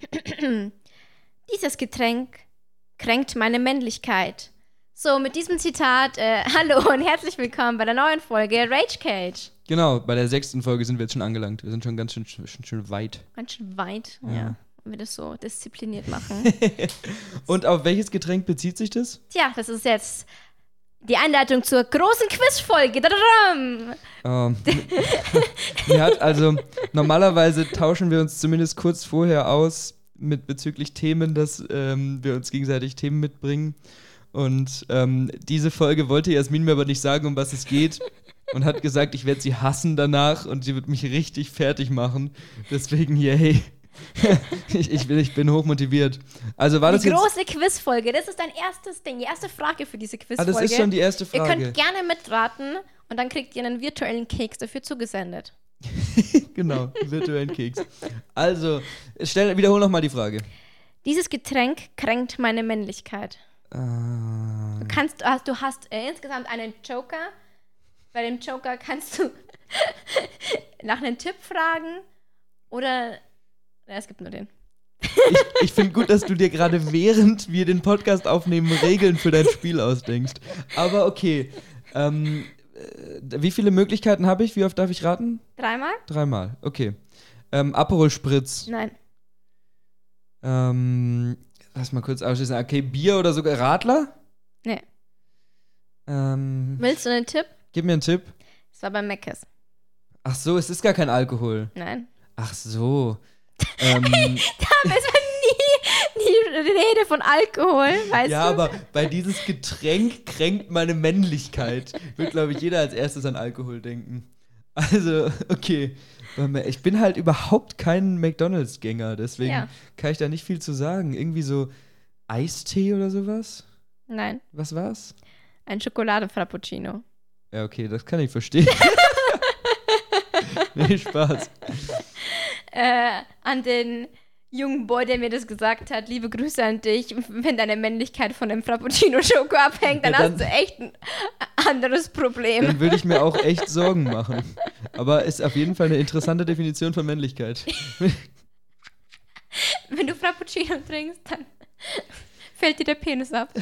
Dieses Getränk kränkt meine Männlichkeit. So, mit diesem Zitat, äh, hallo und herzlich willkommen bei der neuen Folge Rage Cage. Genau, bei der sechsten Folge sind wir jetzt schon angelangt. Wir sind schon ganz schön, schön, schön weit. Ganz schön weit, ja. Ja. Wenn wir das so diszipliniert machen. Und auf welches Getränk bezieht sich das? Tja, das ist jetzt die Einleitung zur großen Quizfolge. Ähm, mir hat also normalerweise tauschen wir uns zumindest kurz vorher aus mit bezüglich Themen, dass ähm, wir uns gegenseitig Themen mitbringen. Und ähm, diese Folge wollte Jasmin mir aber nicht sagen, um was es geht. Und hat gesagt, ich werde sie hassen danach und sie wird mich richtig fertig machen. Deswegen, yay. ich, ich, bin, ich bin hochmotiviert. Also war das Die große Quizfolge. Das ist dein erstes Ding, die erste Frage für diese Ah, Quizfolge. das ist schon die erste Ihr Frage. könnt gerne mitraten und dann kriegt ihr einen virtuellen Keks dafür zugesendet. genau, virtuellen Keks. Also, stell, wiederhol nochmal die Frage. Dieses Getränk kränkt meine Männlichkeit. Äh, Du kannst, du hast, du hast äh, insgesamt einen Joker. Bei dem Joker kannst du nach einem Tipp fragen oder. Ja, es gibt nur den. ich ich finde gut, dass du dir gerade während wir den Podcast aufnehmen Regeln für dein Spiel ausdenkst. Aber okay. Ähm, äh, wie viele Möglichkeiten habe ich? Wie oft darf ich raten? Dreimal? Dreimal. Okay. Ähm, Aperol Spritz. Nein. Ähm, lass mal kurz ausschließen. Okay, Bier oder sogar Radler? Nee. Ähm, Willst du einen Tipp? gib mir einen Tipp. Es war bei Meckes. Ach so, es ist gar kein Alkohol. Nein. Ach so. Ähm, Es war nie, nie Rede von Alkohol, weißt Ja, du? aber bei dieses Getränk kränkt meine Männlichkeit. Wird, glaube ich, jeder als erstes an Alkohol denken. Also, okay. Ich bin halt überhaupt kein McDonalds-Gänger, deswegen Ja. kann ich da nicht viel zu sagen. Irgendwie so Eistee oder sowas? Nein. Was war's? Ein Schokolade-Frappuccino. Ja, okay, das kann ich verstehen. nee, Spaß. Äh, an den jungen Boy, der mir das gesagt hat, liebe Grüße an dich. Wenn deine Männlichkeit von dem Frappuccino-Schoko abhängt, dann, Ja, dann- hast du echt ein anderes Problem. Dann würde ich mir auch echt Sorgen machen. Aber ist auf jeden Fall eine interessante Definition von Männlichkeit. Wenn du Frappuccino trinkst, dann fällt dir der Penis ab.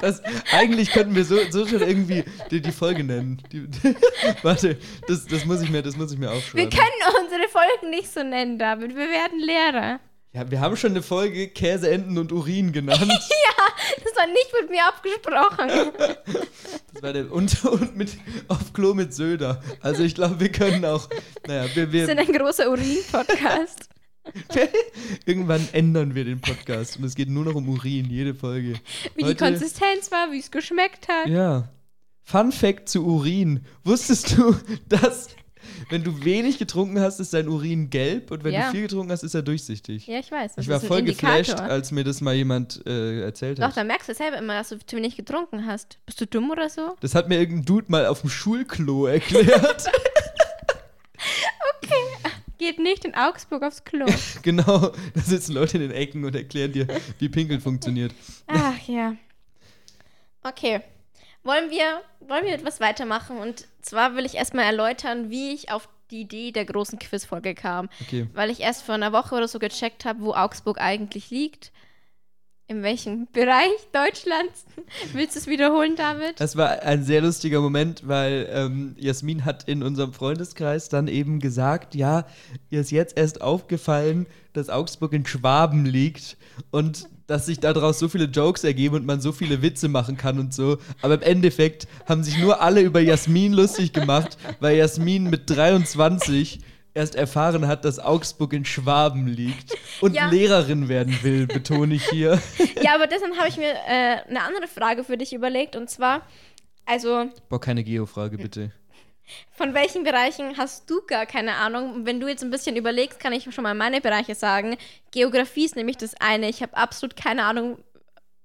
Das, eigentlich könnten wir so, so schon irgendwie die, die Folge nennen. Die, warte, das, das, muss ich mir, das muss ich mir Wir aufschreiben. können unsere Folgen nicht so nennen, David. Wir werden Lehrer. Ja, wir haben schon eine Folge Käse, Enten und Urin genannt. Das war nicht mit mir abgesprochen. Das war der, und, und mit, auf Klo mit Söder. Also ich glaube, wir können auch, naja, wir, Wir sind wir, ein großer Urin-Podcast. irgendwann ändern wir den Podcast und es geht nur noch um Urin, jede Folge. Wie die Heute- Konsistenz war, wie es geschmeckt hat. Ja. Fun Fact zu Urin. Wusstest du, dass wenn du wenig getrunken hast, ist dein Urin gelb und wenn Ja. du viel getrunken hast, ist er durchsichtig? Ja, ich weiß. Das ich war voll Indikator. geflasht, als mir das mal jemand äh, erzählt Doch, hat. da merkst du selber immer, dass du zu wenig getrunken hast. Bist du dumm oder so? Das hat mir irgendein Dude mal auf dem Schulklo erklärt. Geht nicht in Augsburg aufs Klo. genau, da sitzen Leute in den Ecken und erklären dir, wie Pinkeln funktioniert. Ach ja. Okay. Wollen wir, wollen wir etwas weitermachen? Und zwar will ich erstmal erläutern, wie ich auf die Idee der großen Quizfolge kam. Okay. Weil ich erst vor einer Woche oder so gecheckt habe, wo Augsburg eigentlich liegt. In welchem Bereich Deutschlands? Willst du es wiederholen, David? Das war ein sehr lustiger Moment, weil ähm, Jasmin hat in unserem Freundeskreis dann eben gesagt, ja, ihr ist jetzt erst aufgefallen, dass Augsburg in Schwaben liegt und dass sich daraus so viele Jokes ergeben und man so viele Witze machen kann und so. Aber im Endeffekt haben sich nur alle über Jasmin lustig gemacht, weil Jasmin mit 23 erst erfahren hat, dass Augsburg in Schwaben liegt und Ja. Lehrerin werden will, betone ich hier. Ja, aber deshalb habe ich mir äh, eine andere Frage für dich überlegt. Und zwar, also Boah, keine Geo-Frage, bitte. Von welchen Bereichen hast du gar keine Ahnung? Wenn du jetzt ein bisschen überlegst, kann ich schon mal meine Bereiche sagen. Geografie ist nämlich das eine. Ich habe absolut keine Ahnung,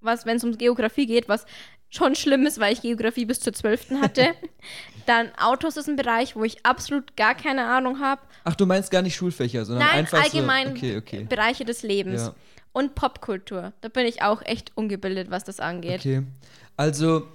was, wenn es um Geografie geht, was schon schlimm ist, weil ich Geografie bis zur 12. hatte. Dann Autos ist ein Bereich, wo ich absolut gar keine Ahnung habe. Ach, du meinst gar nicht Schulfächer, sondern Nein, einfach allgemein so. Okay, okay. Bereiche des Lebens. Ja. Und Popkultur. Da bin ich auch echt ungebildet, was das angeht. Okay. Also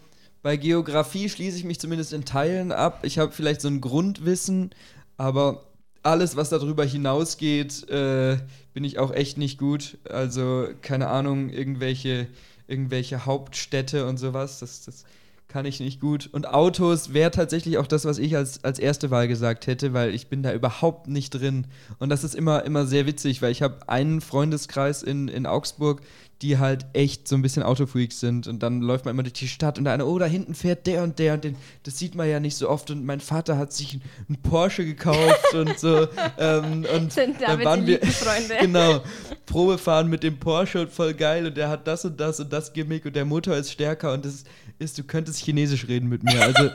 bei Geografie schließe ich mich zumindest in Teilen ab. Ich habe vielleicht so ein Grundwissen, aber alles, was darüber hinausgeht, äh, bin ich auch echt nicht gut. Also, keine Ahnung, irgendwelche, irgendwelche Hauptstädte und sowas, das, das kann ich nicht gut. Und Autos wäre tatsächlich auch das, was ich als, als erste Wahl gesagt hätte, weil ich bin da überhaupt nicht drin. Und das ist immer, immer sehr witzig, weil ich habe einen Freundeskreis in, in Augsburg, die halt echt so ein bisschen Autofreaks sind. Und dann läuft man immer durch die Stadt und da einer, oh, da hinten fährt der und der und den, das sieht man ja nicht so oft. Und mein Vater hat sich einen Porsche gekauft und so. Ähm, und Sind dann waren wir, genau, Probefahren mit dem Porsche und voll geil und der hat das und das und das Gimmick und der Motor ist stärker und das ist, du könntest Chinesisch reden mit mir. Also,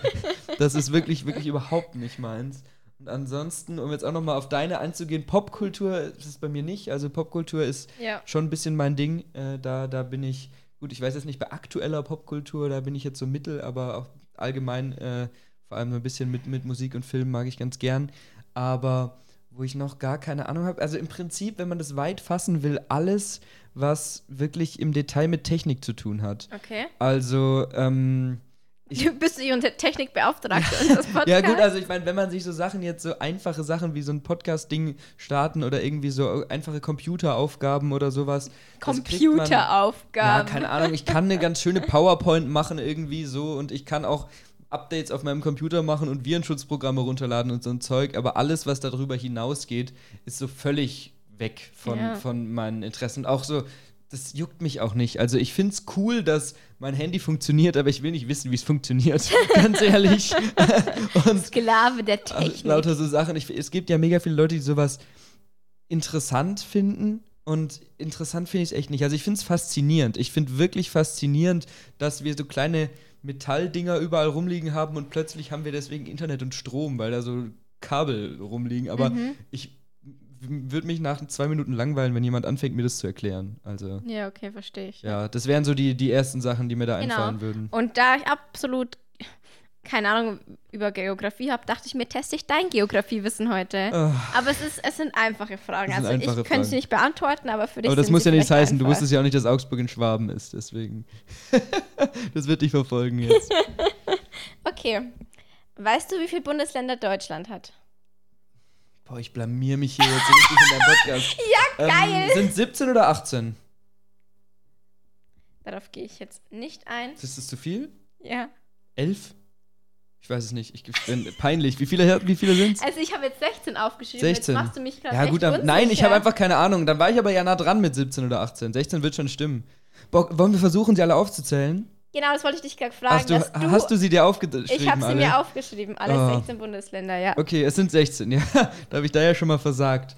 das ist wirklich, wirklich überhaupt nicht meins. Und ansonsten, um jetzt auch nochmal auf deine einzugehen, Popkultur ist es bei mir nicht. Also Popkultur ist Ja. schon ein bisschen mein Ding. Äh, da, da bin ich, gut, ich weiß jetzt nicht bei aktueller Popkultur, da bin ich jetzt so mittel, aber auch allgemein, äh, vor allem so ein bisschen mit, mit Musik und Film mag ich ganz gern. Aber wo ich noch gar keine Ahnung habe, also im Prinzip, wenn man das weit fassen will, alles, was wirklich im Detail mit Technik zu tun hat. Okay. Also, ähm, Ich- Du bist die unter Technikbeauftragte unseres Podcasts. ja, gut, also ich meine, wenn man sich so Sachen jetzt, so einfache Sachen wie so ein Podcast-Ding starten oder irgendwie so einfache Computeraufgaben oder sowas. man- Ja, Computeraufgaben. keine Ahnung, ich kann eine ganz schöne PowerPoint machen irgendwie so und ich kann auch Updates auf meinem Computer machen und Virenschutzprogramme runterladen und so ein Zeug, aber alles, was darüber hinausgeht, ist so völlig weg von, Ja. von meinen Interessen. Und auch so, das juckt mich auch nicht. Also ich finde es cool, dass mein Handy funktioniert, aber ich will nicht wissen, wie es funktioniert. Ganz ehrlich. und Sklave der Technik. lauter so Sachen. Ich, es gibt ja mega viele Leute, die sowas interessant finden. Und interessant finde ich es echt nicht. Also ich finde es faszinierend. Ich finde wirklich faszinierend, dass wir so kleine Metalldinger überall rumliegen haben und plötzlich haben wir deswegen Internet und Strom, weil da so Kabel rumliegen. Aber Mhm. ich würde mich nach zwei Minuten langweilen, wenn jemand anfängt, mir das zu erklären. Also Ja, okay, verstehe ich. ja, das wären so die, die ersten Sachen, die mir da Genau. einfallen würden. Und da ich absolut keine Ahnung über Geografie habe, dachte ich mir, teste ich dein Geografiewissen heute. Ah. Aber es, ist, es sind einfache Fragen. Sind Also einfache ich könnte sie nicht beantworten, aber für dich Aber das muss ja nichts heißen. Du einfach. wusstest ja auch nicht, dass Augsburg in Schwaben ist. Deswegen. das wird dich verfolgen jetzt. Okay. Weißt du, wie viele Bundesländer Deutschland hat? Boah, ich blamier mich hier jetzt richtig in deinem Podcast. Ja, geil! Ähm, sind 17 oder 18? Darauf gehe ich jetzt nicht ein. Ist das zu viel? Ja. 11? Ich weiß es nicht. Ich bin peinlich. Wie viele, wie viele sind es? Also ich habe jetzt 16 aufgeschrieben. 16. Jetzt machst du mich gerade Ja, gut, dann, nein, ich habe einfach keine Ahnung. Dann war ich aber ja nah dran mit 17 oder 18. 16 wird schon stimmen. Boah, wollen wir versuchen, sie alle aufzuzählen? Genau, das wollte ich dich gerade fragen. Hast du, du, hast du sie dir aufgeschrieben? ich habe sie alle? mir aufgeschrieben. Alle Oh. 16 Bundesländer, ja. Okay, es sind 16, ja. da habe ich da ja schon mal versagt.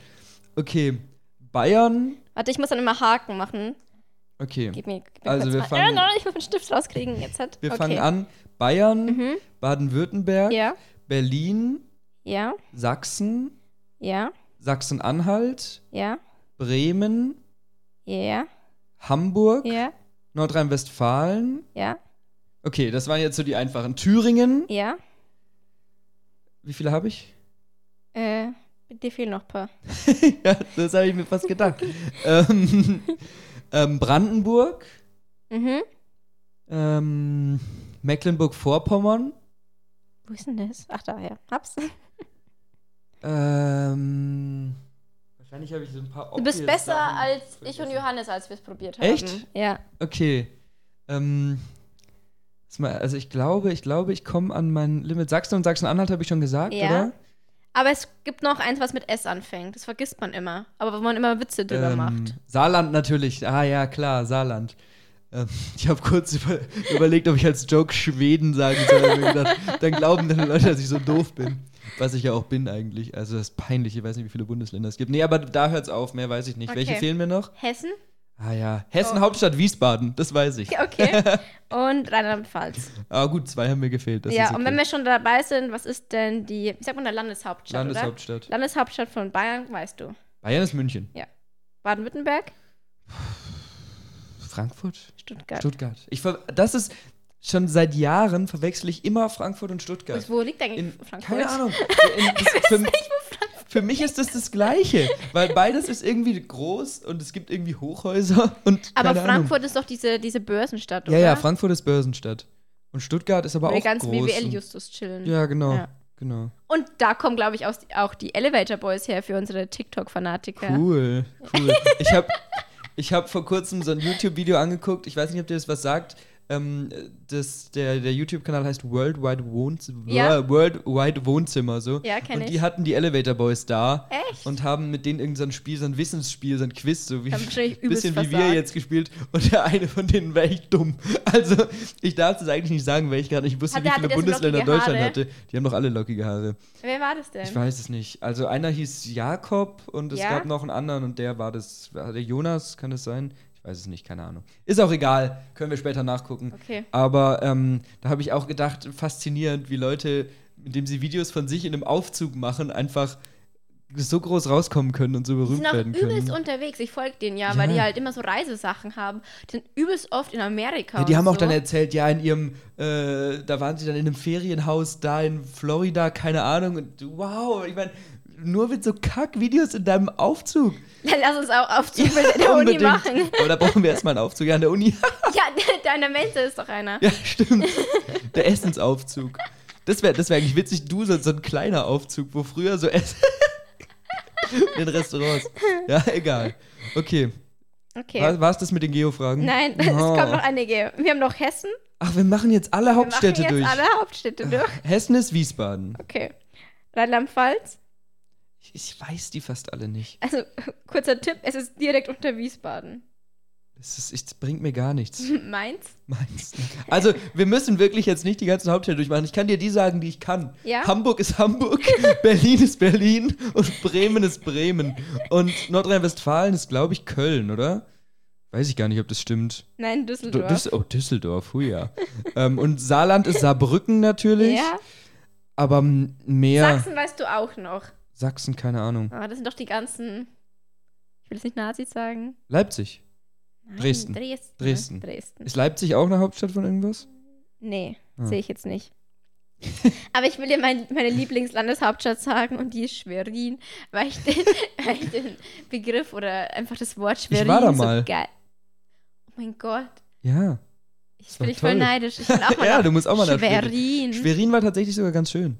Okay, Bayern. Warte, ich muss dann immer Haken machen. Okay, Gib mir, gib mir Also wir fangen- Ja, nein, ich muss den Stift rauskriegen. Jetzt hat. wir okay. fangen an. Bayern, Mhm. Baden-Württemberg, Ja, Berlin, ja, Sachsen, ja, Sachsen-Anhalt, ja, Bremen, ja, Hamburg, ja, Nordrhein-Westfalen. ja, Okay, das waren jetzt so die einfachen. Thüringen. ja. Wie viele habe ich? Äh, dir fehlen noch ein paar. ja, das habe ich mir fast gedacht. ähm, ähm, Brandenburg, Mhm. ähm, Mecklenburg-Vorpommern, Wo ist denn das? Ach, da, ja. Hab's. ähm, wahrscheinlich habe ich so ein paar Du bist besser Sachen als ich und. Johannes, als wir es probiert haben. Echt? Ja. Okay. Ähm, also ich glaube, ich glaube, ich komme an mein Limit. Sachsen und Sachsen-Anhalt habe ich schon gesagt, Ja. oder? Aber es gibt noch eins, was mit S anfängt. Das vergisst man immer. Aber wo man immer Witze drüber Ähm, macht. Saarland natürlich. Ah ja, klar, Saarland. Ähm, ich habe kurz über, überlegt, ob ich als Joke Schweden sagen soll. gedacht, dann glauben dann die Leute, dass ich so doof bin. Was ich ja auch bin eigentlich. Also das ist peinlich. Ich weiß nicht, wie viele Bundesländer es gibt. Nee, aber da hört es auf. Mehr weiß ich nicht. Okay. Welche fehlen mir noch? Hessen? Ah ja. Hessen, Oh. Hauptstadt Wiesbaden. Das weiß ich. Okay. und Rheinland-Pfalz. Ah gut, zwei haben mir gefehlt. Das ja, okay. und wenn wir schon dabei sind, was ist denn die, wie sagt man, der Landeshauptstadt, oder? Landeshauptstadt. Landeshauptstadt von Bayern, weißt du. Bayern ist München. Baden-Württemberg? Frankfurt? Stuttgart. Stuttgart. Ich das ist schon seit Jahren verwechsel ich immer Frankfurt und Stuttgart. Wo liegt eigentlich In, Frankfurt? keine Ahnung. In, das, für, für mich ist das das Gleiche, weil beides ist irgendwie groß und es gibt irgendwie Hochhäuser und Aber Frankfurt ist doch diese, diese Börsenstadt, Ahnung. oder? Ja, ja, Frankfurt ist Börsenstadt und Stuttgart ist aber die auch ganzen groß. und- BWL-Justus chillen. Ja, genau. Ja. Genau. Und da kommen, glaube ich, auch, auch die Elevator Boys her für unsere TikTok-Fanatiker. Cool, cool. ich habe ich hab vor kurzem so ein YouTube-Video angeguckt. Ich weiß nicht, ob dir das was sagt. Ähm, das, der der YouTube-Kanal heißt World Wide, Wohnz Ja. World Wide Wohnzimmer so. Ja, kenn Und ich. die hatten die Elevator Boys da Echt? und haben mit denen irgendein so ein Spiel, so ein Wissensspiel, so ein Quiz, so wie Haben wahrscheinlich übelst bisschen wie wir versagt. jetzt gespielt. Und der eine von denen war echt dumm. Also ich darf das eigentlich nicht sagen, weil ich gerade nicht wusste, Hat wie der- viele hatte der so Bundesländer lockige Deutschland Haare? hatte. Die haben doch alle lockige Haare. Wer war das denn? Ich weiß es nicht. Also einer hieß Jakob und es Ja? gab noch einen anderen und der war das, war der Jonas, kann das sein? Weiß es nicht, keine Ahnung. Ist auch egal, können wir später nachgucken. Okay. Aber ähm, da habe ich auch gedacht, faszinierend, wie Leute, indem sie Videos von sich in einem Aufzug machen, einfach so groß rauskommen können und so Die berühmt sind auch werden übelst können. unterwegs. Ich folge denen ja, weil Ja. die halt immer so Reisesachen haben. Die sind übelst oft in Amerika. Ja, die haben auch so. dann erzählt, ja, in ihrem, äh, da waren sie dann in einem Ferienhaus da in Florida, keine Ahnung. Und wow, ich meine, nur mit so Kack-Videos in deinem Aufzug. Dann lass uns auch Aufzugbild in der Uni Unbedingt. machen. Aber da brauchen wir erstmal einen Aufzug. Ja, an der Uni. Ja, deiner Mensa ist doch einer. ja, stimmt. Der Essensaufzug. Das wäre das wär eigentlich witzig. Du, so, so ein kleiner Aufzug, wo früher so Essen. in den Restaurants. Ja, egal. Okay. Okay. War es das mit den Geofragen? Nein, es Oh. kommt noch einige. Wir haben noch Hessen. Ach, wir machen jetzt alle Wir Hauptstädte machen jetzt durch. alle Hauptstädte durch. Hessen ist Wiesbaden. Okay. Rheinland-Pfalz. Ich, weiß die fast alle nicht. Also, kurzer Tipp, es ist direkt unter Wiesbaden. Das, ist, das bringt mir gar nichts. Mainz? Meins. Also, wir müssen wirklich jetzt nicht die ganzen Hauptstädte durchmachen. Ich kann dir die sagen, die ich kann. Ja? Hamburg ist Hamburg, Berlin ist Berlin und Bremen ist Bremen. Und Nordrhein-Westfalen ist, glaube ich, Köln, oder? Weiß ich gar nicht, ob das stimmt. Nein, Düsseldorf. Düs oh, Düsseldorf, hui ja. ähm, und Saarland ist Saarbrücken natürlich. ja. Aber mehr. Sachsen weißt du auch noch. Sachsen, keine Ahnung. Aber das sind doch die ganzen. Ich will jetzt nicht Nazis sagen. Leipzig. Nein, Dresden. Dresden. Dresden. Dresden. Ist Leipzig auch eine Hauptstadt von irgendwas? Nee, Ah. sehe ich jetzt nicht. Aber ich will dir mein, meine Lieblingslandeshauptstadt sagen und die ist Schwerin, weil ich den, weil ich den Begriff oder einfach das Wort Schwerin war da so mal. geil. Oh mein Gott, Ja. ich bin ich voll neidisch. Ich will auch mal Ja, du musst auch mal. Schwerin. Schwerin war tatsächlich sogar ganz schön.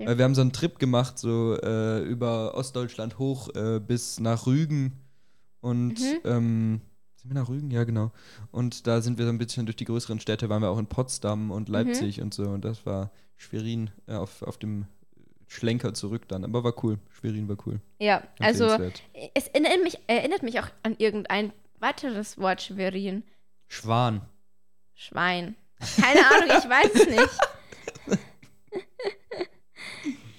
Okay. Weil wir haben so einen Trip gemacht, so äh, über Ostdeutschland hoch äh, bis nach Rügen. Und Mhm. ähm, sind wir nach Rügen? Ja, genau. Und da sind wir so ein bisschen durch die größeren Städte, waren wir auch in Potsdam Mhm. und Leipzig und so. Und das war Schwerin äh, auf, auf dem Schlenker zurück dann. Aber war cool. Schwerin war cool. Ja, also es erinnert mich, erinnert mich auch an irgendein weiteres Wort Schwerin. Schwan. Schwein. Keine Ahnung, ich weiß es nicht.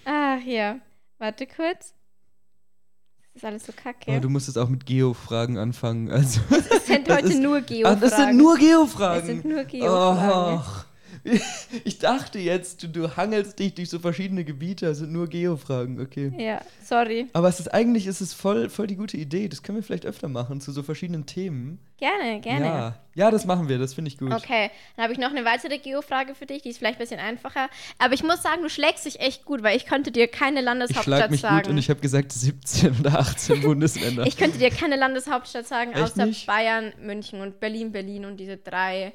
Ach ja. Warte kurz. Das ist alles so kacke. Aber du musst es auch mit Geo-Fragen anfangen. Also, es sind das heute ist- nur ah, Geofragen. das sind nur Geo-Fragen. Es sind nur Geofragen. Och. Ich dachte jetzt, du, du hangelst dich durch so verschiedene Gebiete, das sind nur Geo-Fragen, okay. Ja, sorry. Aber es ist eigentlich ist es voll, voll die gute Idee. Das können wir vielleicht öfter machen zu so verschiedenen Themen. Gerne, gerne. Ja, ja das machen wir, das finde ich gut. Okay, dann habe ich noch eine weitere Geofrage für dich, die ist vielleicht ein bisschen einfacher. Aber ich muss sagen, du schlägst dich echt gut, weil ich könnte dir keine Ich Landeshauptstadt schlag mich sagen. gut und ich habe gesagt 17 oder 18 Bundesländer. Ich könnte dir keine Landeshauptstadt sagen, Echt außer nicht? Bayern, München und Berlin, Berlin und diese drei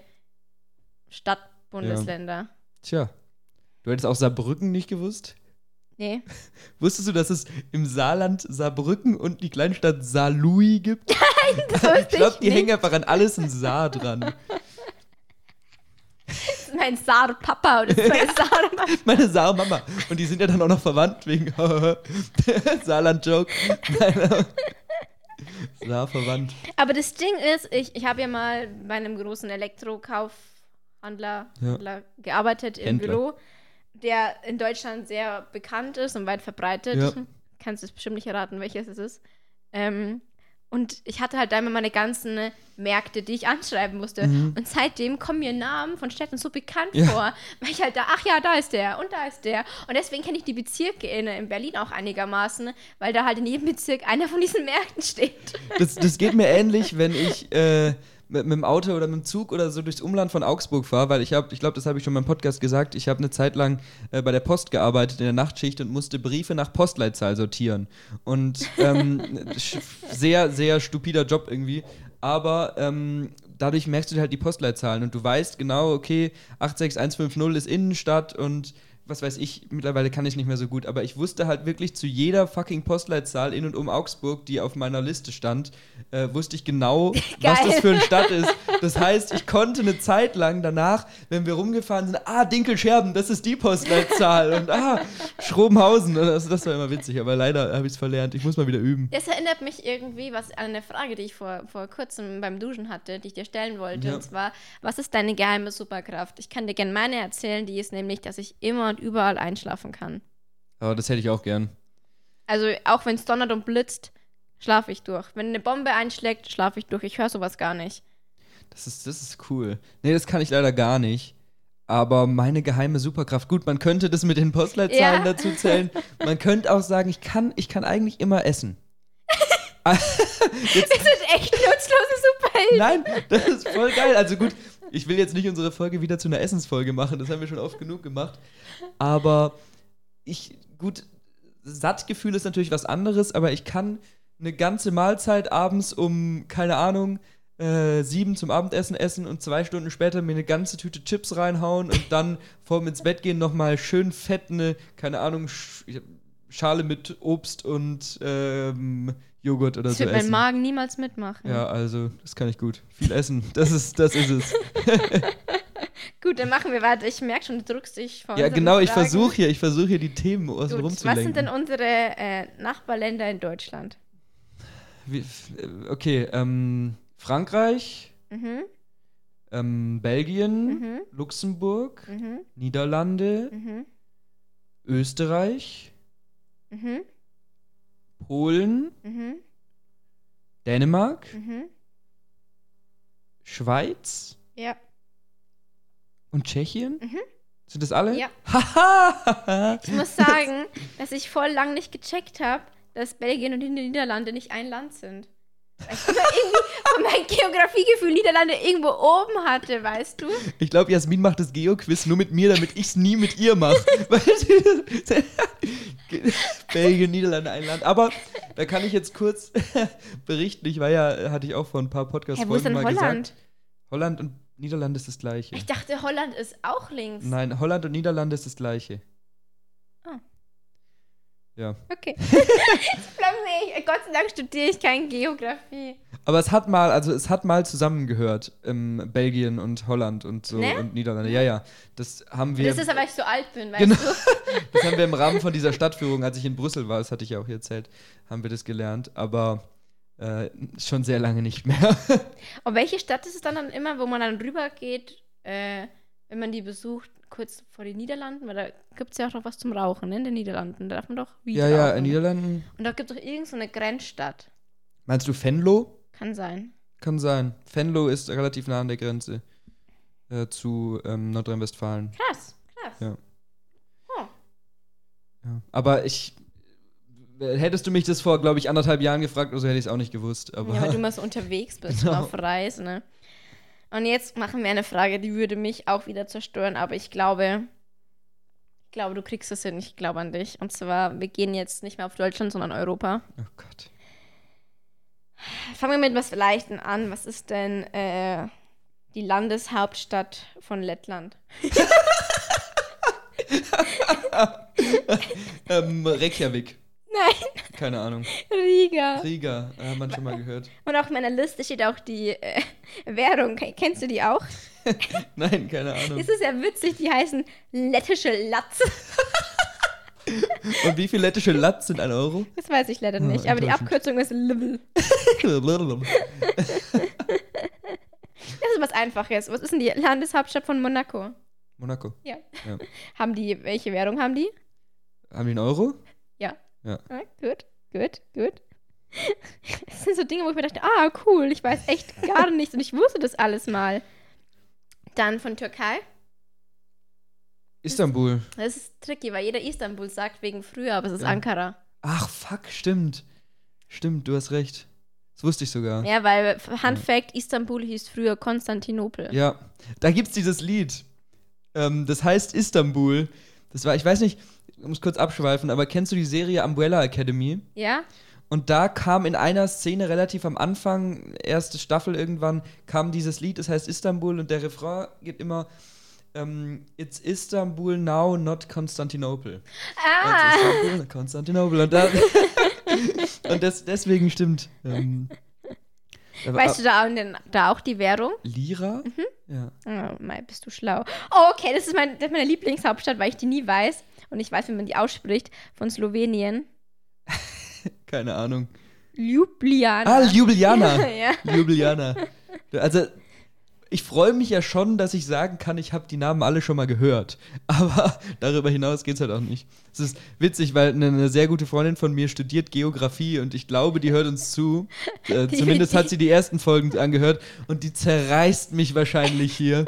Stadtbundesländer. Tja, du hättest auch Saarbrücken nicht gewusst? Nee. Wusstest du, dass es im Saarland Saarbrücken und die Kleinstadt Saarlouis gibt? Das ich wusste glaube, die nicht. hängen einfach an alles ein Saar dran. Das ist mein Saar-Papa und das ist meine Saar-Mama. Meine Saarmama. Und die sind ja dann auch noch verwandt wegen Saarland-Joke. Nein, aber- Saar verwandt. Aber das Ding ist, ich, ich habe ja mal bei einem großen Elektrokaufhandler Ja. Handler gearbeitet im Händler. Büro, der in Deutschland sehr bekannt ist und weit verbreitet. Ja. Kannst du es bestimmt nicht erraten, welches es ist. Ähm, und ich hatte halt einmal meine ganzen Märkte, die ich anschreiben musste. Mhm. Und seitdem kommen mir Namen von Städten so bekannt Ja. vor, weil ich halt da, ach ja, da ist der und da ist der. Und deswegen kenne ich die Bezirke in, in Berlin auch einigermaßen, weil da halt in jedem Bezirk einer von diesen Märkten steht. Das, das geht mir ähnlich, wenn ich äh, mit, mit dem Auto oder mit dem Zug oder so durchs Umland von Augsburg fahre, weil ich habe, ich glaube, das habe ich schon mal im Podcast gesagt, ich habe eine Zeit lang äh, bei der Post gearbeitet in der Nachtschicht und musste Briefe nach Postleitzahl sortieren. Und ähm, sehr, sehr stupider Job irgendwie. Aber ähm, dadurch merkst du halt die Postleitzahlen und du weißt genau, okay, 86150 ist Innenstadt und was weiß ich, mittlerweile kann ich nicht mehr so gut, aber ich wusste halt wirklich zu jeder fucking Postleitzahl in und um Augsburg, die auf meiner Liste stand, äh, wusste ich genau, was das für eine Stadt ist. Das heißt, ich konnte eine Zeit lang danach, wenn wir rumgefahren sind, ah, Dinkelscherben, das ist die Postleitzahl und ah, Schrobenhausen. Also das war immer witzig, aber leider habe ich es verlernt. Ich muss mal wieder üben. Das erinnert mich irgendwie was an eine Frage, die ich vor, vor kurzem beim Duschen hatte, die ich dir stellen wollte. Ja. Und zwar, was ist deine geheime Superkraft? Ich kann dir gerne meine erzählen, die ist nämlich, dass ich immer und überall einschlafen kann. Aber das hätte ich auch gern. Also auch wenn es donnert und blitzt, schlafe ich durch. Wenn eine Bombe einschlägt, schlafe ich durch. Ich höre sowas gar nicht. Das ist, das ist cool. Nee, das kann ich leider gar nicht. Aber meine geheime Superkraft, gut, man könnte das mit den Postleitzahlen Ja. dazu zählen. Man könnte auch sagen, ich kann, ich kann eigentlich immer essen. Das sind echt nutzlose Superhelden. nein, das ist voll geil. Also gut, ich will jetzt nicht unsere Folge wieder zu einer Essensfolge machen, das haben wir schon oft genug gemacht. Aber ich, gut, Sattgefühl ist natürlich was anderes, aber ich kann eine ganze Mahlzeit abends um, keine Ahnung, äh, sieben zum Abendessen essen und zwei Stunden später mir eine ganze Tüte Chips reinhauen und dann vorm ins Bett gehen nochmal schön fett eine, keine Ahnung, Sch Schale mit Obst und ähm, Joghurt oder Das so wird mein. Magen niemals mitmachen. Ja, also, das kann ich gut. Viel essen, das ist, das ist es. Gut, dann machen wir weiter. Ich merke schon, du druckst dich vor Ja, genau, ich versuche hier, ich versuche hier die Themen aus Gut, was sind denn unsere äh, Nachbarländer in Deutschland? Wie, äh, okay, ähm, Frankreich, Mhm, ähm, Belgien, mhm, Luxemburg, mhm, Niederlande, mhm, Österreich, mhm, Polen, mhm, Dänemark, mhm. Schweiz Ja, und Tschechien? Mhm. Sind das alle? Ja. Ich muss sagen, dass ich voll lang nicht gecheckt habe, dass Belgien und die Niederlande nicht ein Land sind. Weil ich irgendwie meinem Geografiegefühl Niederlande irgendwo oben hatte, weißt du? ich glaube, Jasmin macht das Geo-Quiz nur mit mir, damit ich es nie mit ihr mache. Belgien, Niederlande, ein Land. Aber da kann ich jetzt kurz berichten. Ich war ja, hatte ich auch vor ein paar Podcast-Folgen denn mal Holland? gesagt. Holland und Niederlande ist das Gleiche. Ich dachte, Holland ist auch links. Nein, Holland und Niederlande ist das Gleiche. Ja. Okay. Wir- Gott sei Dank studiere ich keine Geografie. Aber es hat mal, also es hat mal zusammengehört, ähm, Belgien und Holland und so Ne? und Niederlande. Ja, ja. Das haben wir. Das ist aber, weil ich so alt bin, weißt Genau. du? Das haben wir im Rahmen von dieser Stadtführung, als ich in Brüssel war, das hatte ich ja auch hier erzählt, haben wir das gelernt, aber äh, schon sehr lange nicht mehr. Und welche Stadt ist es dann, dann immer, wo man dann rüber geht, äh, wenn man die besucht, kurz vor den Niederlanden? Weil da gibt es ja auch noch was zum Rauchen ne, in den Niederlanden. Da darf man doch Weed ja, ja, rauchen. in Niederlanden. Und da gibt es doch irgendeine so eine Grenzstadt. Meinst du Venlo? Kann sein. Kann sein. Venlo ist relativ nah an der Grenze äh, zu ähm, Nordrhein-Westfalen. Krass, krass. Ja. Oh. Ja. Aber ich. äh, Hättest du mich das vor, glaube ich, anderthalb Jahren gefragt, also hätte ich es auch nicht gewusst. Aber Ja, weil du immer so unterwegs bist, Genau. auf Reisen, ne? Und jetzt machen wir eine Frage, die würde mich auch wieder zerstören, aber ich glaube, ich glaube, du kriegst es hin. Ich glaube an dich. Und zwar, wir gehen jetzt nicht mehr auf Deutschland, sondern Europa. oh Gott. Fangen wir mit was Leichten an. Was ist denn äh, die Landeshauptstadt von Lettland? ähm, Reykjavik. Nein, Keine Ahnung. Riga. Riga, hat man schon mal gehört. Und auf meiner Liste steht auch die äh, Währung. Kennst du die auch? Nein, keine Ahnung. Das ist ja witzig, die heißen lettische Latz. Und wie viel lettische Latz sind ein Euro? Das weiß ich leider Oh, nicht, aber die. Abkürzung ist LIBL. Das ist was Einfaches. Was ist denn die Landeshauptstadt von Monaco? Monaco. Ja. Ja. Haben die, welche Währung haben die? Haben die einen Euro? Ja. Ja. Ah, gut, gut, gut. Das sind so Dinge, wo ich mir dachte, ah, cool, ich weiß echt gar nichts und ich wusste das alles mal. Dann von Türkei. Istanbul. Das ist tricky, weil jeder Istanbul sagt wegen früher, aber es ist Ja. Ankara. Ach, fuck, stimmt. Stimmt, du hast recht. Das wusste ich sogar. Ja, Ja, weil Fun Fact, Istanbul hieß früher Konstantinopel. da gibt's dieses Lied. Ähm, das heißt Istanbul. Das war, ich weiß nicht, ich muss kurz abschweifen, aber kennst du die Serie Umbrella Academy? Ja? Und da kam in einer Szene relativ am Anfang, erste Staffel irgendwann, kam dieses Lied, das heißt Istanbul und der Refrain geht immer ähm, it's Istanbul now, not Constantinople. Ah! It's Istanbul, Constantinople. Und, da, und das, deswegen stimmt. Ähm, Weißt du da, da auch die Währung? Lira? Mhm. Ja. Oh, Mai, bist du schlau. Oh, okay, das ist, mein, das ist meine Lieblingshauptstadt, weil ich die nie weiß. Und ich weiß, wie man die ausspricht. Von Slowenien. Keine Ahnung. Ljubljana. Ah, Ljubljana. ja. Ljubljana. Also, ich freue mich ja schon, dass ich sagen kann, ich habe die Namen alle schon mal gehört. Aber darüber hinaus geht es halt auch nicht. Es ist witzig, weil eine, eine, sehr gute Freundin von mir studiert Geografie und ich glaube, die hört uns zu. Äh, zumindest hat sie die ersten Folgen angehört und die zerreißt mich wahrscheinlich hier.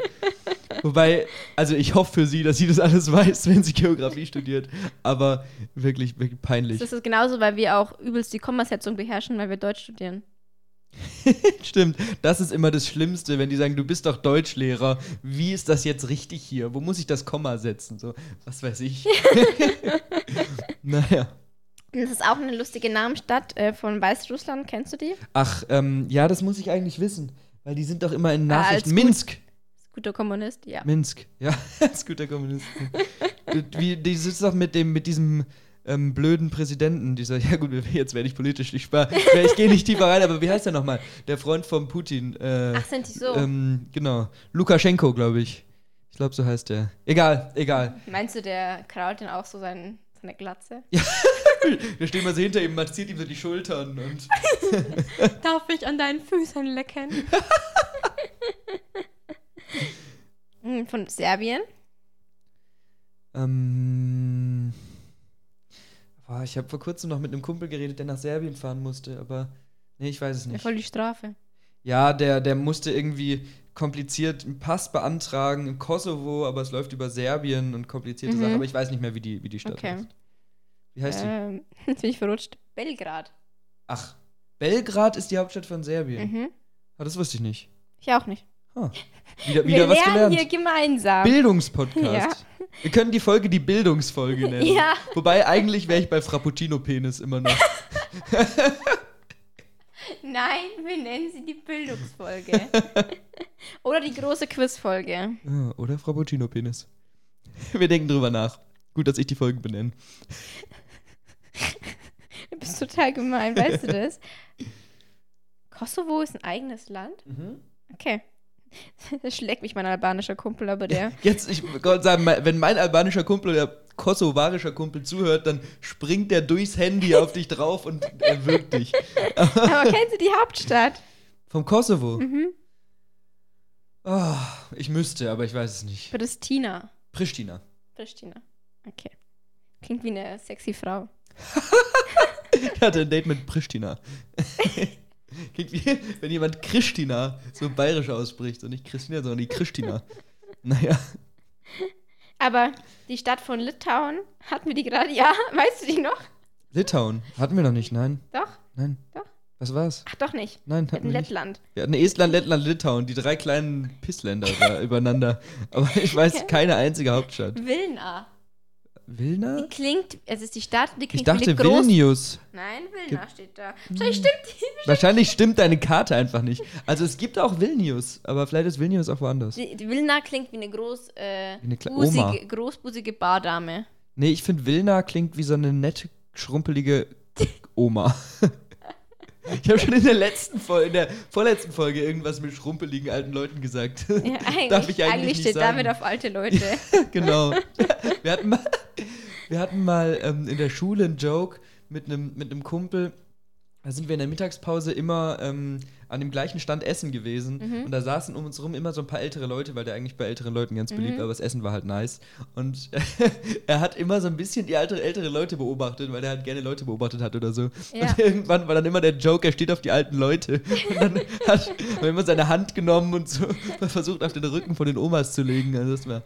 Wobei, also ich hoffe für sie, dass sie das alles weiß, wenn sie Geografie studiert. Aber wirklich, wirklich peinlich. Das ist genauso, weil wir auch übelst die Kommasetzung beherrschen, weil wir Deutsch studieren. Stimmt, das ist immer das Schlimmste, wenn die sagen, du bist doch Deutschlehrer. Wie ist das jetzt richtig hier? Wo muss ich das Komma setzen? So, was weiß ich. naja. Das ist auch eine lustige Namensstadt äh, von Weißrussland. Kennst du die? Ach, ähm, ja, das muss ich eigentlich wissen. Weil die sind doch immer in Ah, Nachrichten. gut. Minsk. Guter Kommunist, ja. Minsk. Ja, als guter Kommunist. Wie, die sitzt doch mit dem, mit diesem ähm, blöden Präsidenten, dieser, ja gut, jetzt werde ich politisch, ich, spar- ich gehe nicht tiefer rein, aber wie heißt der nochmal? Der Freund von Putin. Äh, Ach, sind die so? Ähm, genau. Lukaschenko, glaube ich. Ich glaube, so heißt der. Egal, egal. Meinst du, der kraut denn auch so sein, seine Glatze? Wir stehen mal so hinter ihm, massiert ihm so die Schultern und. Darf ich an deinen Füßen lecken? Hm, Von Serbien? Ähm. Boah, ich habe vor kurzem noch mit einem Kumpel geredet, der nach Serbien fahren musste, aber. Nee, ich weiß es nicht. voll die Strafe. Ja, der, der musste irgendwie kompliziert einen Pass beantragen im Kosovo, aber es läuft über Serbien und komplizierte Mhm. Sachen, aber ich weiß nicht mehr, wie die, wie die Stadt Okay. heißt. Wie heißt die? Ähm, jetzt bin ich verrutscht. Belgrad. Ach, Belgrad ist die Hauptstadt von Serbien. Mhm. Ah, das wusste ich nicht. Ich auch nicht. Ah, wieder Wir wieder was lernen gelernt. hier gemeinsam. Bildungspodcast. Wir können die Folge die Bildungsfolge nennen. Ja. Wobei eigentlich wäre ich bei Frappuccino-Penis immer noch. Nein, wir nennen sie die Bildungsfolge. Oder die große Quizfolge. Ah, Oder Frappuccino-Penis. Wir denken drüber nach. Gut, dass ich die Folgen benenne. Du bist total gemein, weißt du das? Kosovo ist ein eigenes Land? Okay. Das schlägt mich mein albanischer Kumpel, aber der. Jetzt, ich wollte sagen, wenn mein albanischer Kumpel oder kosovarischer Kumpel zuhört, dann springt der durchs Handy auf dich drauf und erwürgt dich. Aber kennst du die Hauptstadt? Vom Kosovo? Mhm. Ah, ich müsste, aber ich weiß es nicht. Pristina. Pristina. Pristina. Okay. Klingt wie eine sexy Frau. Ich hatte ein Date mit Pristina. Klingt wie, wenn jemand Christina so bayerisch ausspricht und nicht Christina, sondern die Christina. Naja. Aber die Stadt von Litauen hatten wir die gerade. Ja, weißt du die noch? Litauen. Hatten wir noch nicht, nein. Doch? Nein. Doch. Was war's? Ach, doch nicht. Nein, Wir hatten hatten wir nicht. Lettland. Wir hatten Estland, Lettland, Litauen, die drei kleinen Pissländer da übereinander. Aber ich weiß keine einzige Hauptstadt. Vilna. Vilna? Die klingt, es ist die Stadt, die Ich klingt dachte wie eine groß. Vilnius. Nein, Vilna steht da. Vielleicht stimmt die. Wahrscheinlich stimmt deine Karte einfach nicht. Also es gibt auch Vilnius, aber vielleicht ist Vilnius auch woanders. Die, die Vilna klingt wie eine groß, äh, Wie eine busige, großbusige Bardame. Nee, ich finde Vilna klingt wie so eine nette, schrumpelige Oma. Ich habe schon in der letzten Folge, in der vorletzten Folge irgendwas mit schrumpeligen alten Leuten gesagt. Ja, eigentlich, Darf ich eigentlich eigentlich steht sagen. damit auf alte Leute. genau. Wir hatten mal, wir hatten mal ähm, in der Schule einen Joke mit einem mit einem Kumpel. Da sind wir in der Mittagspause immer ähm, an dem gleichen Stand essen gewesen. Mhm. Und da saßen um uns rum immer so ein paar ältere Leute, weil der eigentlich bei älteren Leuten ganz beliebt Mhm. war, aber das Essen war halt nice. Und er hat immer so ein bisschen die alte, ältere Leute beobachtet, weil er halt gerne Leute beobachtet hat oder so. Ja. Und irgendwann war dann immer der Joke, er steht auf die alten Leute. Und dann hat er immer seine Hand genommen und so versucht, auf den Rücken von den Omas zu legen. Also das war,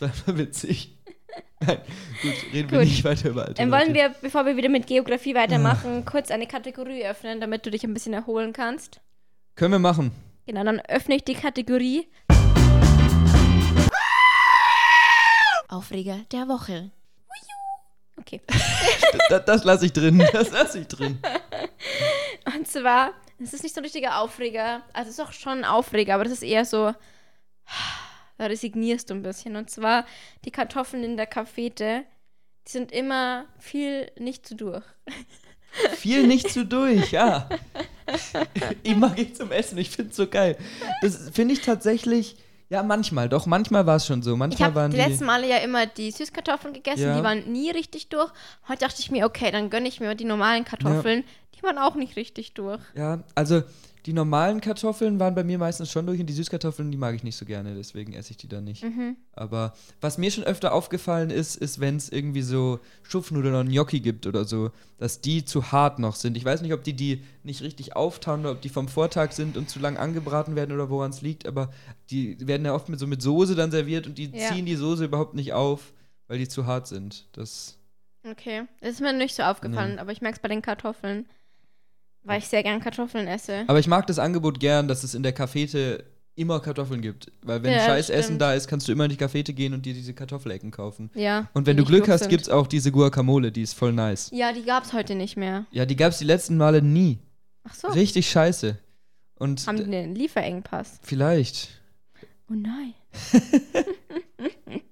das war witzig. Nein, gut, reden wir Gut. nicht weiter über alte Dann wollen wir, bevor wir wieder mit Geografie weitermachen, kurz eine Kategorie öffnen, damit du dich ein bisschen erholen kannst. Können wir machen. Genau, dann öffne ich die Kategorie. Aufreger der Woche. Okay. Das, das lasse ich drin. Das lasse ich drin. Und zwar, es ist nicht so ein richtiger Aufreger. Also es ist auch schon ein Aufreger, aber das ist eher so, da resignierst du ein bisschen. Und zwar die Kartoffeln in der Cafete, die sind immer viel nicht zu durch. Viel nicht zu durch, ja. Immer geht zum Essen, ich finde es so geil. Das finde ich tatsächlich, ja, manchmal, doch, manchmal war es schon so. Ich Manchmal habe waren die die. letzten Male ja immer die Süßkartoffeln gegessen, Ja. die waren nie richtig durch. Heute dachte ich mir, okay, dann gönne ich mir die normalen Kartoffeln. Die waren auch nicht richtig durch. Ja, also die normalen Kartoffeln waren bei mir meistens schon durch und die Süßkartoffeln, die mag ich nicht so gerne, deswegen esse ich die dann nicht. Mhm. Aber was mir schon öfter aufgefallen ist, ist, wenn es irgendwie so Schupfnudeln oder Gnocchi gibt oder so, dass die zu hart noch sind. Ich weiß nicht, ob die die nicht richtig auftauen oder ob die vom Vortag sind und zu lang angebraten werden oder woran es liegt, aber die werden ja oft mit so mit Soße dann serviert und die Ja. ziehen die Soße überhaupt nicht auf, weil die zu hart sind. Das Okay. Das ist mir nicht so aufgefallen, Nee. aber ich merke es bei den Kartoffeln, weil ich sehr gern Kartoffeln esse. Aber ich mag das Angebot gern, dass es in der Cafete immer Kartoffeln gibt. Weil wenn Ja, scheiß stimmt. Essen da ist, kannst du immer in die Cafete gehen und dir diese Kartoffelecken kaufen. Ja. Und wenn du Glück hast, sind. gibt's auch diese Guacamole, die ist voll nice. Ja, die gab es heute nicht mehr. Ja, die gab's die letzten Male nie. Ach so. Richtig scheiße. Und Haben die einen Lieferengpass? vielleicht. Oh nein.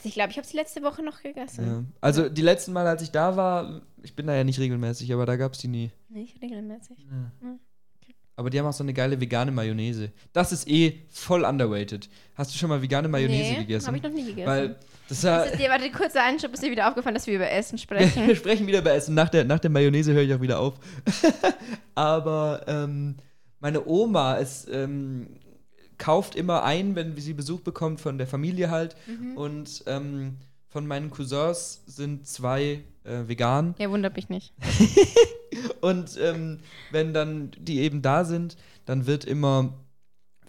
also ich glaube, ich habe sie letzte Woche noch gegessen. Ja. Also die letzten Male, als ich da war, ich bin da ja nicht regelmäßig, aber da gab's die nie. Nicht regelmäßig. Aber die haben auch so eine geile vegane Mayonnaise. Das ist eh voll underrated. Hast du schon mal vegane Mayonnaise nee, gegessen? habe ich noch nie gegessen. Weil das war, Ist dir, warte, kurzer Einschub, ist dir wieder aufgefallen, dass wir über Essen sprechen. Wir sprechen wieder bei Essen. Nach der, nach der Mayonnaise höre ich auch wieder auf. Aber ähm, meine Oma ist, ähm, kauft immer ein, wenn sie Besuch bekommt von der Familie halt. Mhm. Und ähm, von meinen Cousins sind zwei äh, vegan. ja, wundert mich nicht. Und ähm, wenn dann die eben da sind, dann wird immer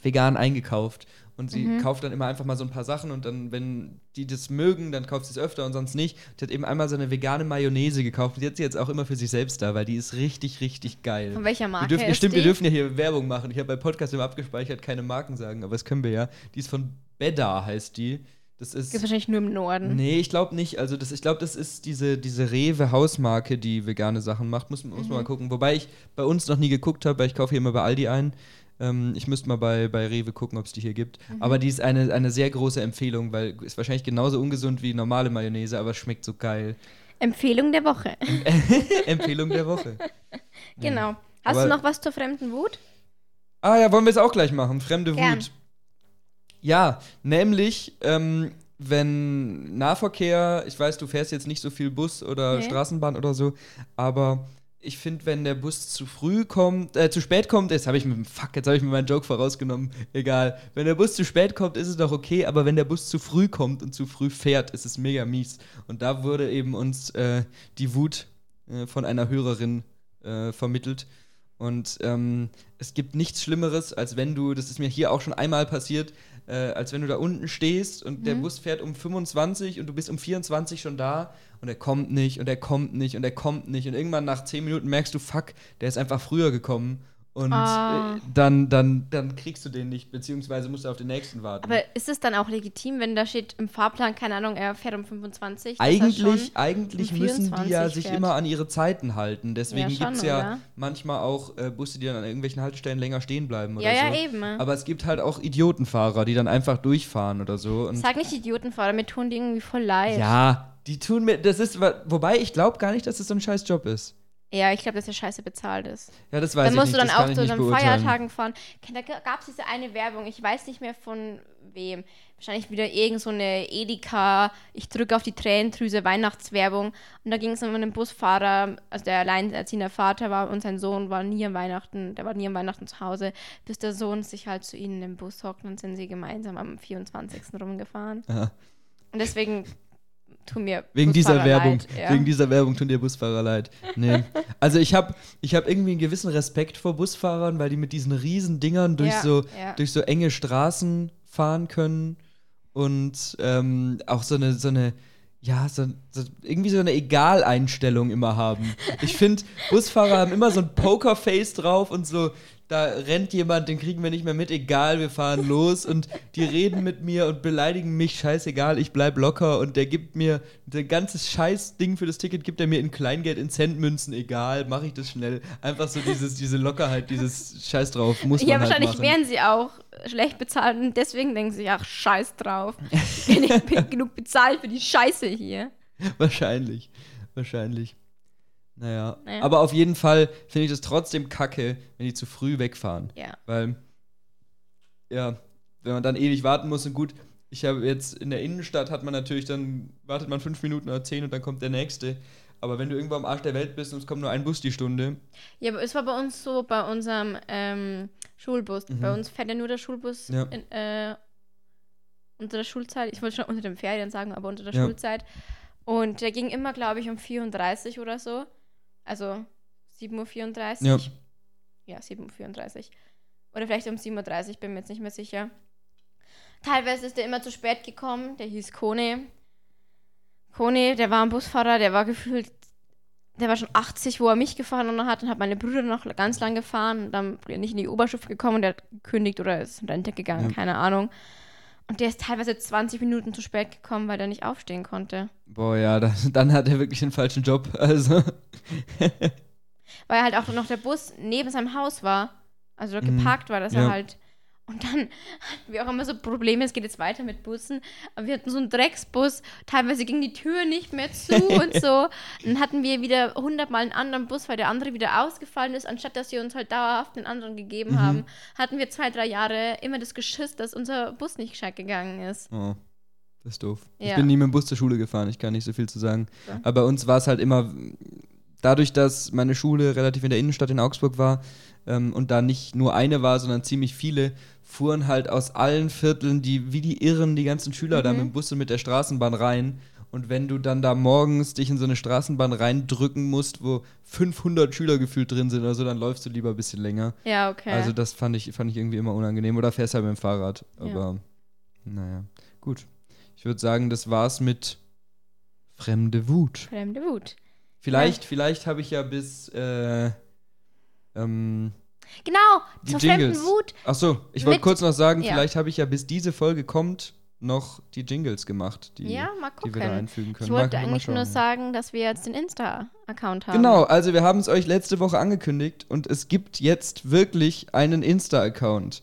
vegan eingekauft. Und sie Mhm. kauft dann immer einfach mal so ein paar Sachen und dann, wenn die das mögen, dann kauft sie es öfter und sonst nicht. Die hat eben einmal so eine vegane Mayonnaise gekauft und die hat sie jetzt auch immer für sich selbst da, weil die ist richtig, richtig geil. Von welcher Marke wir dürfen, ist stimmt, die? wir dürfen ja hier Werbung machen. Ich habe bei Podcast immer abgespeichert, keine Marken sagen, aber das können wir ja. Die ist von Beda, heißt die. Das ist. Gibt wahrscheinlich nur im Norden. Nee, ich glaube nicht. Also das, ich glaube, das ist diese, diese Rewe-Hausmarke, die vegane Sachen macht. Muss, muss man mal gucken. Wobei ich bei uns noch nie geguckt habe, weil ich kaufe hier immer bei Aldi ein. Ähm, ich müsste mal bei, bei Rewe gucken, ob es die hier gibt. Aber die ist eine, eine sehr große Empfehlung, weil ist wahrscheinlich genauso ungesund wie normale Mayonnaise, aber schmeckt so geil. Empfehlung der Woche. Empfehlung der Woche. genau. Hast Aber- du noch was zur fremden Wut? Ah ja, wollen wir es auch gleich machen. Fremde Gern. Wut. Ja, nämlich, ähm, wenn Nahverkehr, ich weiß, du fährst jetzt nicht so viel Bus oder Nee. Straßenbahn oder so, aber ich finde, wenn der Bus zu früh kommt, äh, zu spät kommt, jetzt habe ich mit dem Fuck, jetzt habe ich mir meinen Joke vorausgenommen. Egal. Wenn der Bus zu spät kommt, ist es doch okay, aber wenn der Bus zu früh kommt und zu früh fährt, ist es mega mies. Und da wurde eben uns äh, die Wut äh, von einer Hörerin äh, vermittelt. Und ähm, es gibt nichts Schlimmeres, als wenn du, das ist mir hier auch schon einmal passiert, äh, als wenn du da unten stehst und der Bus fährt um 25 und du bist um 24 schon da und er kommt nicht und er kommt nicht und er kommt nicht. Und irgendwann nach 10 Minuten merkst du, fuck, der ist einfach früher gekommen und äh, dann, dann, dann kriegst du den nicht, beziehungsweise musst du auf den nächsten warten. Aber ist es dann auch legitim, wenn da steht im Fahrplan, keine Ahnung, er fährt um 25? dass er Eigentlich, eigentlich um müssen die ja 24 sich fährt. immer an ihre Zeiten halten. Deswegen Ja, gibt es ja oder? manchmal auch äh, Busse, die dann an irgendwelchen Haltestellen länger stehen bleiben oder Ja, so. ja, eben. Aber es gibt halt auch Idiotenfahrer, die dann einfach durchfahren oder so. Und Sag nicht Idiotenfahrer, mir tun die irgendwie voll leid. ja, die tun mir, das ist, wobei ich glaube gar nicht, dass das so ein scheiß Job ist. Ja, ich glaube, dass der scheiße bezahlt ist. Ja, das weiß Dann ich musst nicht, du dann auch zu den beurteilen. Feiertagen fahren. Da gab es diese eine Werbung, ich weiß nicht mehr von wem. Wahrscheinlich wieder irgend so eine Edeka, ich drücke auf die Tränendrüse Weihnachtswerbung. Und da ging es um einen Busfahrer, also der alleinerziehende Vater war und sein Sohn war nie an Weihnachten, der war nie an Weihnachten zu Hause, bis der Sohn sich halt zu ihnen im Bus hockt und sind sie gemeinsam am 24. rumgefahren. Aha. Und deswegen tun mir Wegen dieser Werbung, leid, ja. wegen dieser Werbung tun dir Busfahrer leid. Nee. also ich habe ich hab irgendwie einen gewissen Respekt vor Busfahrern, weil die mit diesen riesen Dingern durch, Ja, so, ja. durch so enge Straßen fahren können und ähm, auch so eine, so eine ja, so, so, irgendwie so eine Egaleinstellung immer haben. Ich finde, Busfahrer haben immer so ein Pokerface drauf und so, da rennt jemand, den kriegen wir nicht mehr mit, egal, wir fahren los und die reden mit mir und beleidigen mich, scheißegal, ich bleib locker und der gibt mir ein ganzes Scheißding für das Ticket, gibt er mir in Kleingeld, in Centmünzen, egal, mache ich das schnell. Einfach so dieses, diese Lockerheit, dieses Scheiß drauf, muss man Ja, halt wahrscheinlich machen. wären sie auch schlecht bezahlt und deswegen denken sie, ach, scheiß drauf. Ich bin nicht genug bezahlt für die Scheiße hier. Wahrscheinlich. Wahrscheinlich. Naja. Naja. Aber auf jeden Fall finde ich das trotzdem kacke, wenn die zu früh wegfahren. Ja. Weil, ja, wenn man dann ewig warten muss und gut, ich habe jetzt in der Innenstadt hat man natürlich dann, wartet man fünf Minuten oder zehn und dann kommt der nächste. Aber wenn du irgendwo am Arsch der Welt bist und es kommt nur ein Bus die Stunde, Ja, aber es war bei uns so, bei unserem ähm, Schulbus. Mhm. Bei uns fährt ja nur der Schulbus Ja. in, äh, unter der Schulzeit. Ich wollte schon unter den Ferien sagen, aber unter der Ja. Schulzeit. Und der ging immer, glaube ich, um 34 oder so. Also 7.34 Ja. Uhr. Ja, 7.34 Uhr. Oder vielleicht um 7.30 Uhr, bin mir jetzt nicht mehr sicher. Teilweise ist der immer zu spät gekommen. Der hieß Kone. Kone, der war ein Busfahrer, der war gefühlt, der war schon 80, wo er mich gefahren hat und hat meine Brüder noch ganz lang gefahren und dann nicht in die Oberstufe gekommen und der hat gekündigt oder ist in Rente gegangen, Ja. keine Ahnung. Und der ist teilweise 20 Minuten zu spät gekommen, weil der nicht aufstehen konnte. boah, ja, dann, dann hat er wirklich den falschen Job. Also, Weil halt auch noch der Bus neben seinem Haus war. Also Mhm. geparkt war, dass Ja. er halt. Und dann hatten wir auch immer so Probleme, es geht jetzt weiter mit Bussen. Aber wir hatten so einen Drecksbus, teilweise ging die Tür nicht mehr zu und so. Dann hatten wir wieder hundertmal einen anderen Bus, weil der andere wieder ausgefallen ist. Anstatt dass sie uns halt dauerhaft den anderen gegeben Mhm. haben, hatten wir zwei, drei Jahre immer das Geschiss, dass unser Bus nicht gescheit gegangen ist. oh, das ist doof. Ich Ja. bin nie mit dem Bus zur Schule gefahren, ich kann nicht so viel zu sagen. Ja. Aber bei uns war es halt immer, dadurch, dass meine Schule relativ in der Innenstadt in Augsburg war ähm, und da nicht nur eine war, sondern ziemlich viele, fuhren halt aus allen Vierteln, die wie die Irren, die ganzen Schüler da Mhm. mit dem Bus und mit der Straßenbahn rein. Und wenn du dann da morgens dich in so eine Straßenbahn reindrücken musst, wo 500 Schüler gefühlt drin sind oder so, dann läufst du lieber ein bisschen länger. Ja, okay. Also das fand ich, fand ich irgendwie immer unangenehm. Oder fährst halt mit dem Fahrrad. Ja. Aber naja, gut. Ich würde sagen, das war's mit fremde Wut. Fremde Wut. Vielleicht, vielleicht habe ich ja bis äh, ähm, Genau, Die zur fremden Jingles. Wut. ach so, ich wollte kurz noch sagen, ja. vielleicht habe ich ja bis diese Folge kommt noch die Jingles gemacht, die, Ja, die wir da einfügen können. Ich wollte Mal- mal eigentlich nur sagen, dass wir jetzt den Insta-Account haben. Genau, also wir haben es euch letzte Woche angekündigt und es gibt jetzt wirklich einen Insta-Account.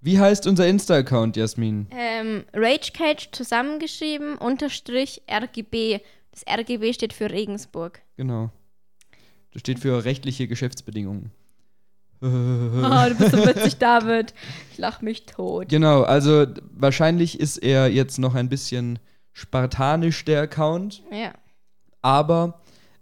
Wie heißt unser Insta-Account, Jasmin? Ähm, RageCage zusammengeschrieben, unterstrich RGB. Das RGB steht für Regensburg. Genau. Das steht für rechtliche Geschäftsbedingungen. Oh, du bist so witzig, David. Ich lach mich tot. Genau, also wahrscheinlich ist er jetzt noch ein bisschen spartanisch, der Account, Ja. aber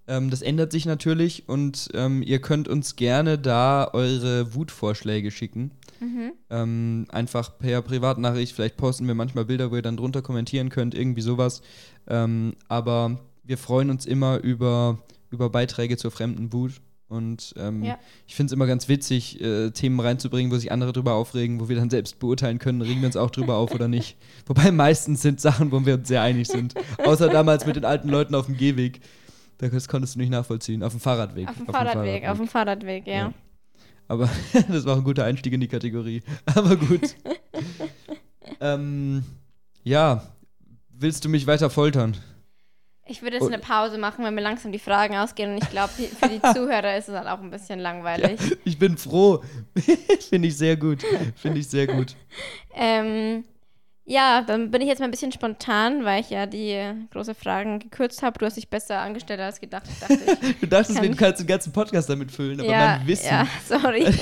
ähm, das ändert sich natürlich und ähm, ihr könnt uns gerne da eure Wutvorschläge schicken. Mhm. Ähm, einfach per Privatnachricht, vielleicht posten wir manchmal Bilder, wo ihr dann drunter kommentieren könnt, irgendwie sowas. Ähm, aber wir freuen uns immer über, über Beiträge zur fremden Wut. Und ähm, Ja. ich finde es immer ganz witzig, äh, Themen reinzubringen, wo sich andere drüber aufregen, wo wir dann selbst beurteilen können, regen wir uns auch drüber auf oder nicht. Wobei meistens sind Sachen, wo wir uns sehr einig sind. Außer damals mit den alten Leuten auf dem Gehweg. Das konntest du nicht nachvollziehen. Auf dem Fahrradweg. Auf dem Fahrradweg, auf dem Fahrradweg, ja. Ja. Aber das war ein guter Einstieg in die Kategorie. Aber gut. ähm, ja, willst du mich weiter foltern? Ich würde jetzt eine Pause machen, weil mir langsam die Fragen ausgehen und ich glaube, für die Zuhörer ist es halt auch ein bisschen langweilig. Ich bin froh. Finde ich sehr gut. Finde ich sehr gut. Ähm, ja, dann bin ich jetzt mal ein bisschen spontan, weil ich ja die äh, große Fragen gekürzt habe. Du hast dich besser angestellt als gedacht. Ich Du dachtest, Kann- wir kannst den ganzen Podcast damit füllen, aber ja, mein Wissen. Ja, sorry.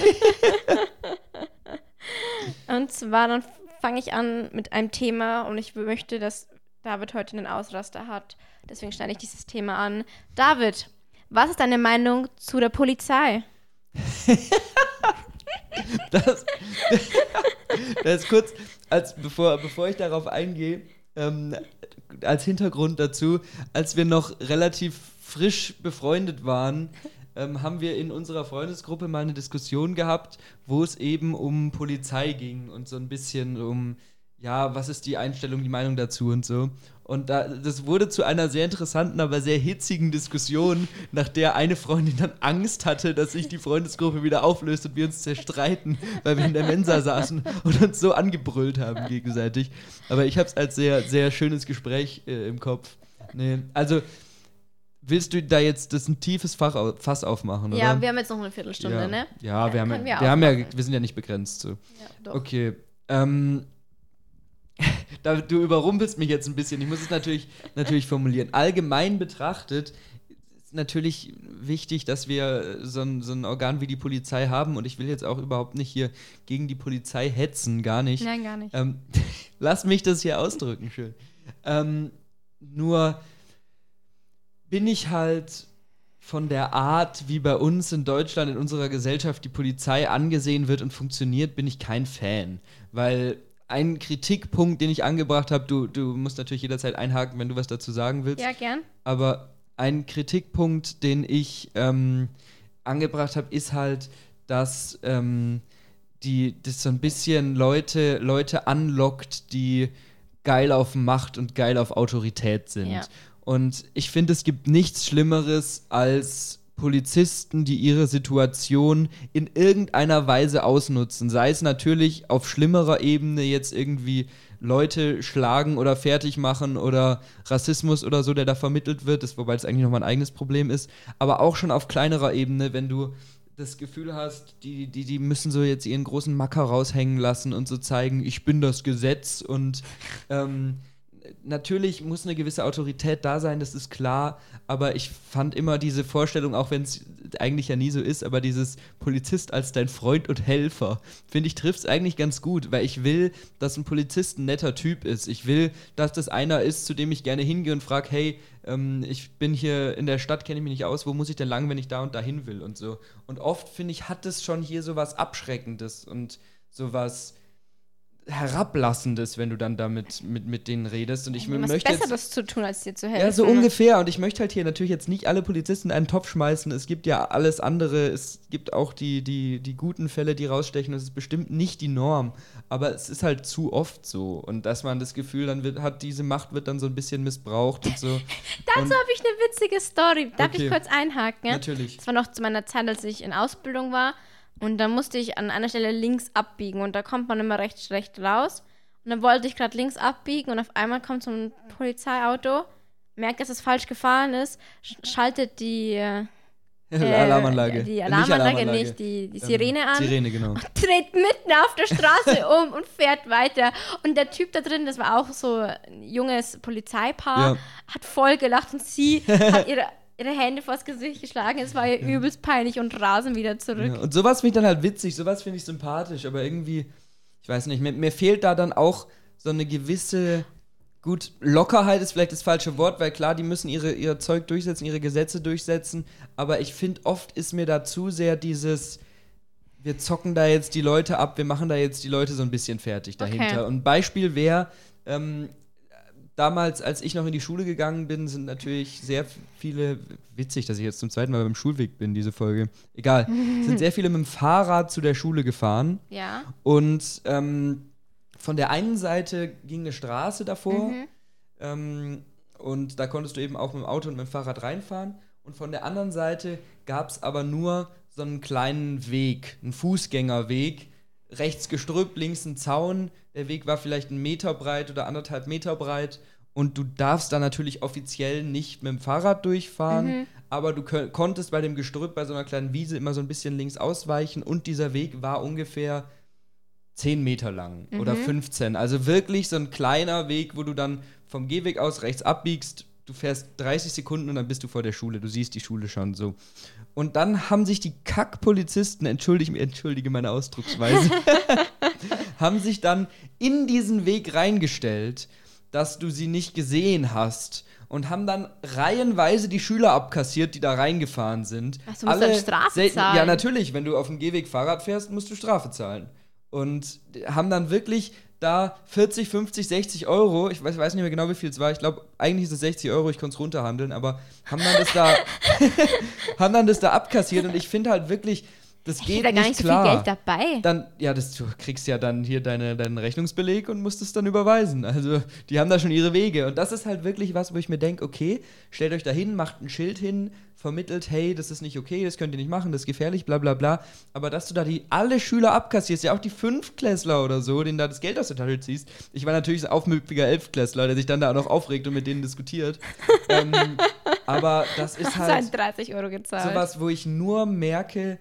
und zwar dann fange ich an mit einem Thema und ich möchte, dass David heute einen Ausraster hat. Deswegen schneide ich dieses Thema an. David, was ist deine Meinung zu der Polizei? Das, das ist kurz, als, bevor, bevor ich darauf eingehe, ähm, als Hintergrund dazu, als wir noch relativ frisch befreundet waren, ähm, haben wir in unserer Freundesgruppe mal eine Diskussion gehabt, wo es eben um Polizei ging und so ein bisschen um, ja, was ist die Einstellung, die Meinung dazu und so. Und da, das wurde zu einer sehr interessanten, aber sehr hitzigen Diskussion, nach der eine Freundin dann Angst hatte, dass sich die Freundesgruppe wieder auflöst und wir uns zerstreiten, weil wir in der Mensa saßen und uns so angebrüllt haben gegenseitig. Aber ich habe es als sehr, sehr schönes Gespräch äh, im Kopf. Nee, also willst du da jetzt das ein tiefes Fach, Fass aufmachen, oder? Ja, wir haben jetzt noch eine Viertelstunde, ja. ne? Ja, wir haben, wir wir, haben ja, wir sind ja nicht begrenzt so. Ja, doch. Okay. Ähm, du überrumpelst mich jetzt ein bisschen. Ich muss es natürlich, natürlich formulieren. Allgemein betrachtet ist natürlich wichtig, dass wir so ein, so ein Organ wie die Polizei haben. Und ich will jetzt auch überhaupt nicht hier gegen die Polizei hetzen, gar nicht. Nein, gar nicht. Ähm, lass mich das hier ausdrücken, schön. Ähm, nur bin ich halt von der Art, wie bei uns in Deutschland, in unserer Gesellschaft die Polizei angesehen wird und funktioniert, bin ich kein Fan. Weil ein Kritikpunkt, den ich angebracht habe, du, du musst natürlich jederzeit einhaken, wenn du was dazu sagen willst. Ja, gern. Aber ein Kritikpunkt, den ich ähm, angebracht habe, ist halt, dass ähm, die, das so ein bisschen Leute, Leute anlockt, die geil auf Macht und geil auf Autorität sind. Ja. Und ich finde, es gibt nichts Schlimmeres als Polizisten, die ihre Situation in irgendeiner Weise ausnutzen. Sei es natürlich auf schlimmerer Ebene jetzt irgendwie Leute schlagen oder fertig machen oder Rassismus oder so, der da vermittelt wird, das, wobei es eigentlich nochmal ein eigenes Problem ist. Aber auch schon auf kleinerer Ebene, wenn du das Gefühl hast, die, die, die müssen so jetzt ihren großen Macker raushängen lassen und so zeigen, ich bin das Gesetz und ähm, natürlich muss eine gewisse Autorität da sein, das ist klar, aber ich fand immer diese Vorstellung, auch wenn es eigentlich ja nie so ist, aber dieses Polizist als dein Freund und Helfer, finde ich, trifft es eigentlich ganz gut, weil ich will, dass ein Polizist ein netter Typ ist. Ich will, dass das einer ist, zu dem ich gerne hingehe und frage, hey, ähm, ich bin hier in der Stadt, kenne ich mich nicht aus, wo muss ich denn lang, wenn ich da und dahin will und so. Und oft, finde ich, hat es schon hier so was Abschreckendes und sowas Herablassendes, wenn du dann damit mit, mit denen redest. Und ich was möchte jetzt, Besseres zu tun, als dir zu helfen. ja, so ungefähr. Und ich möchte halt hier natürlich jetzt nicht alle Polizisten in einen Topf schmeißen. Es gibt ja alles andere. Es gibt auch die, die, die guten Fälle, die rausstechen. Das ist bestimmt nicht die Norm. Aber es ist halt zu oft so. Und dass man das Gefühl dann wird, hat, diese Macht wird dann so ein bisschen missbraucht und so. Dazu habe ich eine witzige Story. Darf Okay. ich kurz einhaken? Natürlich. Das war noch zu meiner Zeit, als ich in Ausbildung war. Und da musste ich an einer Stelle links abbiegen. Und da kommt man immer recht schlecht raus. Und dann wollte ich gerade links abbiegen. Und auf einmal kommt so ein Polizeiauto, merkt, dass es falsch gefahren ist, sch schaltet die, äh, Alarmanlage. die Äh, Alarmanlage nicht, die, die Ähm, Sirene an. Sirene, genau. dreht mitten auf der Straße um und fährt weiter. Und der Typ da drin, das war auch so ein junges Polizeipaar, Ja. hat voll gelacht und sie hat ihre, ihre Hände vors Gesicht geschlagen. Es war ihr übelst peinlich und rasen wieder zurück. Ja, und sowas finde ich dann halt witzig, sowas finde ich sympathisch, aber irgendwie, ich weiß nicht, mir, mir fehlt da dann auch so eine gewisse, gut, Lockerheit ist vielleicht das falsche Wort, weil klar, die müssen ihre, ihr Zeug durchsetzen, ihre Gesetze durchsetzen, aber ich finde, oft ist mir da zu sehr dieses, wir zocken da jetzt die Leute ab, wir machen da jetzt die Leute so ein bisschen fertig dahinter. Okay. Und Beispiel wäre, ähm, damals, als ich noch in die Schule gegangen bin, sind natürlich sehr viele, witzig, dass ich jetzt zum zweiten Mal beim Schulweg bin, diese Folge. Egal, sind sehr viele mit dem Fahrrad zu der Schule gefahren Ja. und ähm, von der einen Seite ging eine Straße davor Mhm. ähm, und da konntest du eben auch mit dem Auto und mit dem Fahrrad reinfahren und von der anderen Seite gab es aber nur so einen kleinen Weg, einen Fußgängerweg, rechts Gestrüpp, links ein Zaun. Der Weg war vielleicht einen Meter breit oder anderthalb Meter breit. Und du darfst da natürlich offiziell nicht mit dem Fahrrad durchfahren, aber du konntest bei dem Gestrüpp, bei so einer kleinen Wiese immer so ein bisschen links ausweichen und dieser Weg war ungefähr 10 Meter lang oder 15. Also wirklich so ein kleiner Weg, wo du dann vom Gehweg aus rechts abbiegst. Du fährst 30 Sekunden und dann bist du vor der Schule. Du siehst die Schule schon so. Und dann haben sich die Kackpolizisten, entschuldige, entschuldige meine Ausdrucksweise, haben sich dann in diesen Weg reingestellt, dass du sie nicht gesehen hast. Und haben dann reihenweise die Schüler abkassiert, die da reingefahren sind. Ach, du musst dann Strafe selten- zahlen. Ja, natürlich. Wenn du auf dem Gehweg Fahrrad fährst, musst du Strafe zahlen. Und haben dann wirklich da 40, 50, 60 Euro, ich weiß, weiß nicht mehr genau, wie viel es war, ich glaube, eigentlich ist es 60 Euro, ich konnte es runterhandeln, aber haben dann das da, haben dann das da abkassiert und ich finde halt wirklich, Das Ich geht da gar nicht nicht so klar. viel Geld dabei. Dann, ja, das, du kriegst ja dann hier deine, deinen Rechnungsbeleg und musst es dann überweisen. Also, die haben da schon ihre Wege. Und das ist halt wirklich was, wo ich mir denke, okay, stellt euch da hin, macht ein Schild hin, vermittelt, hey, das ist nicht okay, das könnt ihr nicht machen, das ist gefährlich, bla bla bla. Aber dass du da die alle Schüler abkassierst, ja auch die Fünftklässler oder so, denen da das Geld aus der Tasche ziehst. Ich war natürlich ein aufmüpfiger Elftklässler, der sich dann da auch noch aufregt und mit denen diskutiert. ähm, aber das ist halt halt 30 Euro gezahlt. sowas, wo ich nur merke,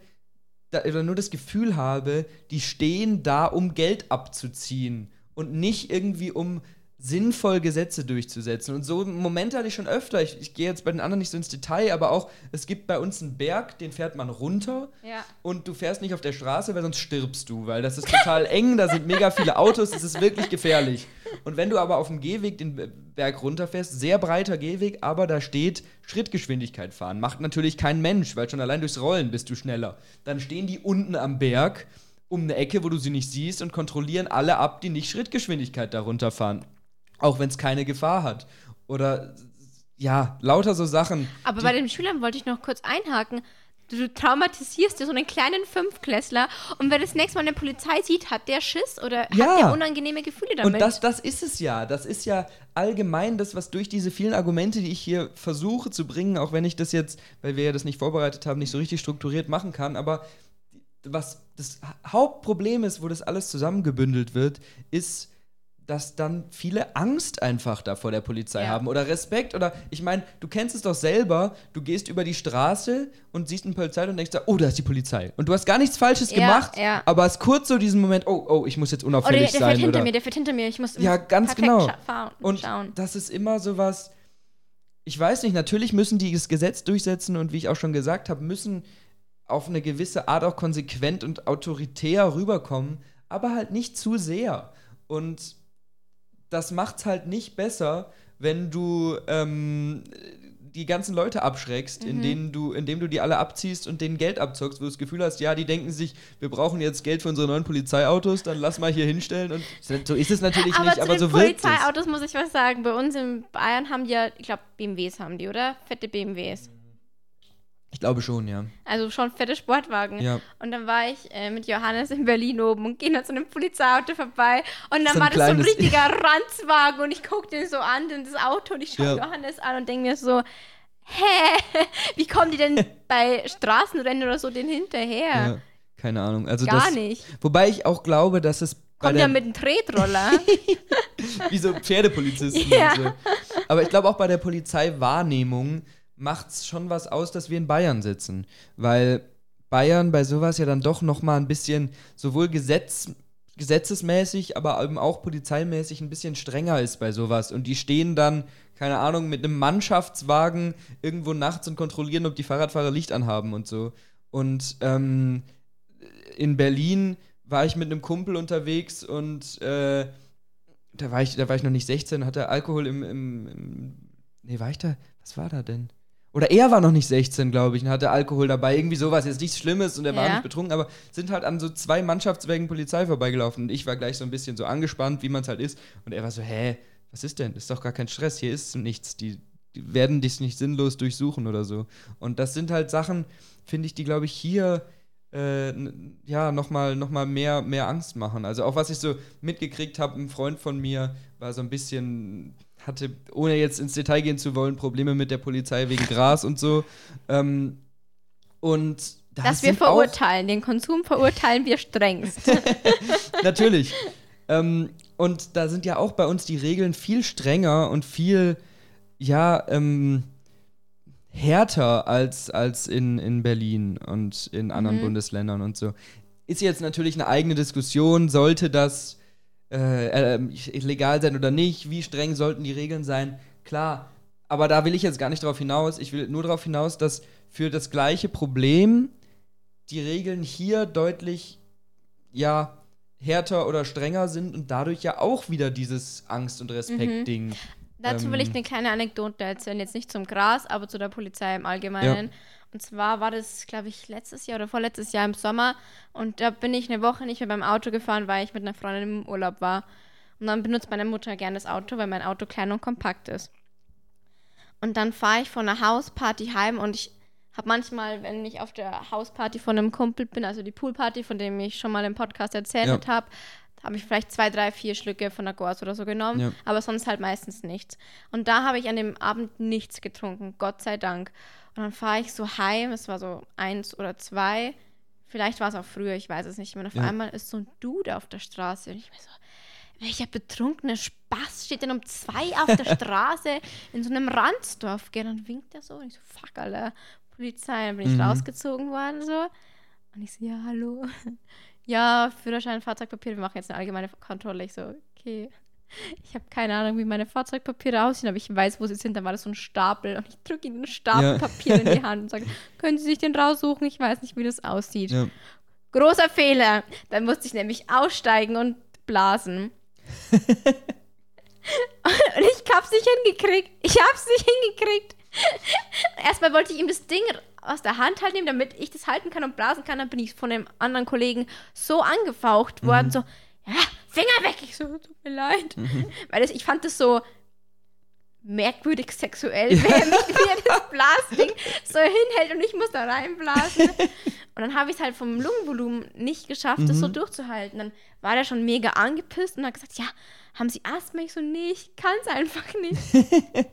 da, oder nur das Gefühl habe, die stehen da, um Geld abzuziehen und nicht irgendwie um sinnvoll Gesetze durchzusetzen. Und so Momente hatte ich schon öfter. Ich, ich gehe jetzt bei den anderen nicht so ins Detail, aber auch, es gibt bei uns einen Berg, den fährt man runter Ja. und du fährst nicht auf der Straße, weil sonst stirbst du, weil das ist total eng, da sind mega viele Autos, es ist wirklich gefährlich. Und wenn du aber auf dem Gehweg den Berg runterfährst, sehr breiter Gehweg, aber da steht Schrittgeschwindigkeit fahren. Macht natürlich kein Mensch, weil schon allein durchs Rollen bist du schneller. Dann stehen die unten am Berg um eine Ecke, wo du sie nicht siehst und kontrollieren alle ab, die nicht Schrittgeschwindigkeit darunter fahren. Auch wenn es keine Gefahr hat. Oder ja, lauter so Sachen. Aber bei den Schülern wollte ich noch kurz einhaken. Du, traumatisierst dir so einen kleinen Fünftklässler und wer das nächste Mal eine Polizei sieht, hat der Schiss oder Ja. hat der unangenehme Gefühle damit? Und das, das ist es ja. Das ist ja allgemein das, was durch diese vielen Argumente, die ich hier versuche zu bringen, auch wenn ich das jetzt, weil wir ja das nicht vorbereitet haben, nicht so richtig strukturiert machen kann, aber was das Hauptproblem ist, wo das alles zusammengebündelt wird, ist, dass dann viele Angst einfach da vor der Polizei Ja. haben oder Respekt oder ich meine, du kennst es doch selber, du gehst über die Straße und siehst eine Polizei und denkst, da, oh, da ist die Polizei. Und du hast gar nichts Falsches Ja, gemacht, ja. aber hast kurz so diesen Moment, oh, oh, ich muss jetzt oder der, unauffällig der sein. fährt hinter oder mir, der fährt hinter mir. Ich muss ja, ganz genau. fahren- Und schauen. das ist immer sowas. Ich weiß nicht, natürlich müssen die das Gesetz durchsetzen und wie ich auch schon gesagt habe, müssen auf eine gewisse Art auch konsequent und autoritär rüberkommen, aber halt nicht zu sehr. Und das macht's halt nicht besser, wenn du ähm, die ganzen Leute abschreckst, Mhm. in denen du, indem du die alle abziehst und denen Geld abzockst, wo du das Gefühl hast, ja, die denken sich, wir brauchen jetzt Geld für unsere neuen Polizeiautos, dann lass mal hier hinstellen und so ist es natürlich aber nicht, zu aber den so wirkt es. Polizeiautos muss ich was sagen. Bei uns in Bayern haben die ja, ich glaube, BMWs haben die, oder? Fette BMWs. Ich glaube schon, ja. Also schon fette Sportwagen. Ja. Und dann war ich äh, mit Johannes in Berlin oben und ging an so einem Polizeiauto vorbei. Und dann So war das so ein richtiger Ranzwagen und ich guckte den so an, in das Auto und ich schaue Ja. Johannes an und denke mir so, hä, wie kommen die denn bei Straßenrennen oder so den hinterher? ja. Keine Ahnung. Also Gar das, nicht. Wobei ich auch glaube, dass es Kommt ja mit einem Tretroller. wie so Pferdepolizisten Ja. so. Aber ich glaube auch bei der Polizeiwahrnehmung macht es schon was aus, dass wir in Bayern sitzen. Weil Bayern bei sowas ja dann doch noch mal ein bisschen sowohl Gesetz, gesetzesmäßig, aber eben auch polizeimäßig ein bisschen strenger ist bei sowas. Und die stehen dann, keine Ahnung, mit einem Mannschaftswagen irgendwo nachts und kontrollieren, ob die Fahrradfahrer Licht anhaben und so. Und ähm, in Berlin war ich mit einem Kumpel unterwegs und äh, da war ich, da war ich noch nicht 16, hatte Alkohol im, im, im Nee, war ich da? Was war da denn? Oder er war noch nicht 16, glaube ich, und hatte Alkohol dabei. Irgendwie sowas. Jetzt nichts Schlimmes und er war Ja. nicht betrunken, aber sind halt an so zwei Mannschaftswägen Polizei vorbeigelaufen. Und ich war gleich so ein bisschen so angespannt, wie man es halt ist. Und er war so, hä, was ist denn? Ist doch gar kein Stress, hier ist nichts. Die, die werden dich nicht sinnlos durchsuchen oder so. Und das sind halt Sachen, finde ich, die, glaube ich, hier äh, ja, nochmal noch mal mehr, mehr Angst machen. Also auch was ich so mitgekriegt habe, ein Freund von mir war so ein bisschen, hatte, ohne jetzt ins Detail gehen zu wollen, Probleme mit der Polizei wegen Gras und so. Ähm, und das Dass wir verurteilen, den Konsum verurteilen wir strengst. Natürlich. ähm, und da sind ja auch bei uns die Regeln viel strenger und viel, ja, ähm, härter als, als in, in Berlin und in anderen Mhm. Bundesländern und so. Ist jetzt natürlich eine eigene Diskussion, sollte das äh, äh, legal sein oder nicht, wie streng sollten die Regeln sein, klar. Aber da will ich jetzt gar nicht drauf hinaus. Ich will nur darauf hinaus, dass für das gleiche Problem die Regeln hier deutlich, ja, härter oder strenger sind und dadurch ja auch wieder dieses Angst- und Respekt-Ding. Dazu will ich Ähm. eine kleine Anekdote erzählen. Jetzt nicht zum Gras, aber zu der Polizei im Allgemeinen. Und zwar war das, glaube ich, letztes Jahr oder vorletztes Jahr im Sommer. Und da bin ich eine Woche nicht mehr beim Auto gefahren, weil ich mit einer Freundin im Urlaub war. Und dann benutzt meine Mutter gerne das Auto, weil mein Auto klein und kompakt ist. Und dann fahre ich von einer Hausparty heim und ich habe manchmal, wenn ich auf der Hausparty von einem Kumpel bin, also die Poolparty, von dem ich schon mal im Podcast erzählt Ja. habe, habe ich vielleicht zwei, drei, vier Schlücke von der Goas oder so genommen, Ja. aber sonst halt meistens nichts. Und da habe ich an dem Abend nichts getrunken, Gott sei Dank. Und dann fahre ich so heim, es war so eins oder zwei, vielleicht war es auch früher, ich weiß es nicht mehr. Und auf Ja. einmal ist so ein Dude auf der Straße und ich mir so, welcher betrunkene Spaß steht denn um zwei auf der Straße in so einem Ranzdorf? Gell? Dann winkt er so und ich so, fuck, Alter, Polizei. Dann bin ich Mhm. rausgezogen worden so. Und ich so, ja, hallo. Ja, Führerschein, Fahrzeugpapiere, wir machen jetzt eine allgemeine Kontrolle. Ich so, okay. Ich habe keine Ahnung, wie meine Fahrzeugpapiere aussehen, aber ich weiß, wo sie sind. Dann war das so ein Stapel und ich drücke ihnen einen Stapel Ja. Papier in die Hand und sage, können Sie sich den raussuchen? Ich weiß nicht, wie das aussieht. Ja. Großer Fehler. Dann musste ich nämlich aussteigen und blasen. und ich hab's nicht hingekriegt. Ich hab's nicht hingekriegt. Erstmal wollte ich ihm das Ding aus der Hand halt nehmen, damit ich das halten kann und blasen kann. Dann bin ich von dem anderen Kollegen so angefaucht worden, so, ja, Finger weg. Ich so, tut mir leid. Weil das, ich fand das so merkwürdig sexuell, wenn er mich mir das Blasding so hinhält und ich muss da reinblasen. Und dann habe ich es halt vom Lungenvolumen nicht geschafft, das so durchzuhalten. Dann war der schon mega angepisst und hat gesagt, ja, haben Sie Asthma? Ich so, nee, ich kann es einfach nicht.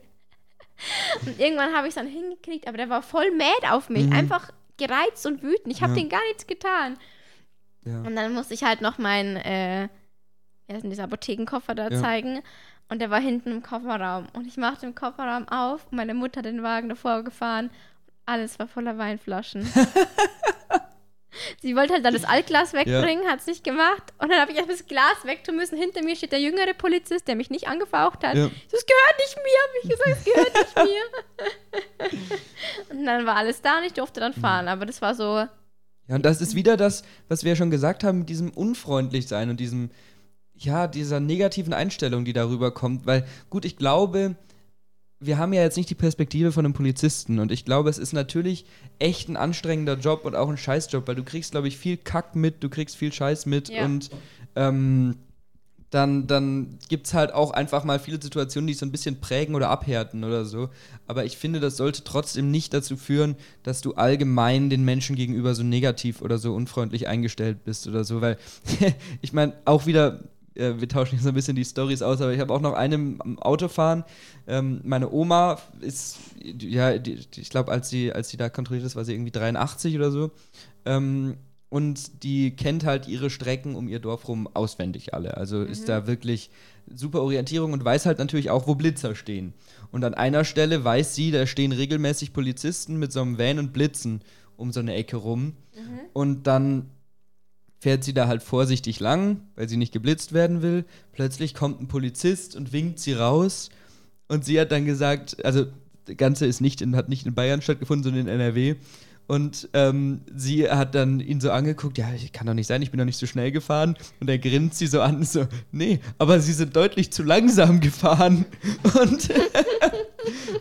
und irgendwann habe ich es dann hingekriegt, aber der war voll mad auf mich, einfach gereizt und wütend. Ich habe Ja. den gar nichts getan. Ja. Und dann musste ich halt noch meinen, äh, denn dieser Apothekenkoffer da Ja. zeigen. Und der war hinten im Kofferraum. Und ich machte den Kofferraum auf und meine Mutter hat den Wagen davor gefahren. Alles war voller Weinflaschen. Sie wollte halt dann das Altglas wegbringen, hat es nicht gemacht. Und dann habe ich das Glas wegtun müssen. Hinter mir steht der jüngere Polizist, der mich nicht angefaucht hat. Ja. Das gehört nicht mir, habe ich gesagt, es gehört nicht mir. und dann war alles da und ich durfte dann fahren. Aber das war so, Ja, und das ist wieder das, was wir ja schon gesagt haben, mit diesem unfreundlich sein und diesem, ja, dieser negativen Einstellung, die darüber kommt. Weil, gut, ich glaube, wir haben ja jetzt nicht die Perspektive von einem Polizisten und ich glaube, es ist natürlich echt ein anstrengender Job und auch ein Scheißjob, weil du kriegst, glaube ich, viel Kack mit, du kriegst viel Scheiß mit Ja. und ähm, dann, dann gibt es halt auch einfach mal viele Situationen, die so ein bisschen prägen oder abhärten oder so. Aber ich finde, das sollte trotzdem nicht dazu führen, dass du allgemein den Menschen gegenüber so negativ oder so unfreundlich eingestellt bist oder so. Weil, ich meine, auch wieder, äh, wir tauschen jetzt so ein bisschen die Stories aus, aber ich habe auch noch einen am Autofahren. Ähm, meine Oma ist, ja, die, ich glaube, als sie, als sie da kontrolliert ist, war sie irgendwie 83 oder so. Ähm, und die kennt halt ihre Strecken um ihr Dorf rum auswendig alle. Also ist da wirklich super Orientierung und weiß halt natürlich auch, wo Blitzer stehen. Und an einer Stelle weiß sie, da stehen regelmäßig Polizisten mit so einem Van und Blitzen um so eine Ecke rum. Und dann fährt sie da halt vorsichtig lang, weil sie nicht geblitzt werden will. Plötzlich kommt ein Polizist und winkt sie raus. Und sie hat dann gesagt, also das Ganze ist nicht in, hat nicht in Bayern stattgefunden, sondern in NRW. Und ähm, sie hat dann ihn so angeguckt, ja, kann doch nicht sein, ich bin doch nicht so schnell gefahren. Und er grinst sie so an, so, nee, aber sie sind deutlich zu langsam gefahren. Und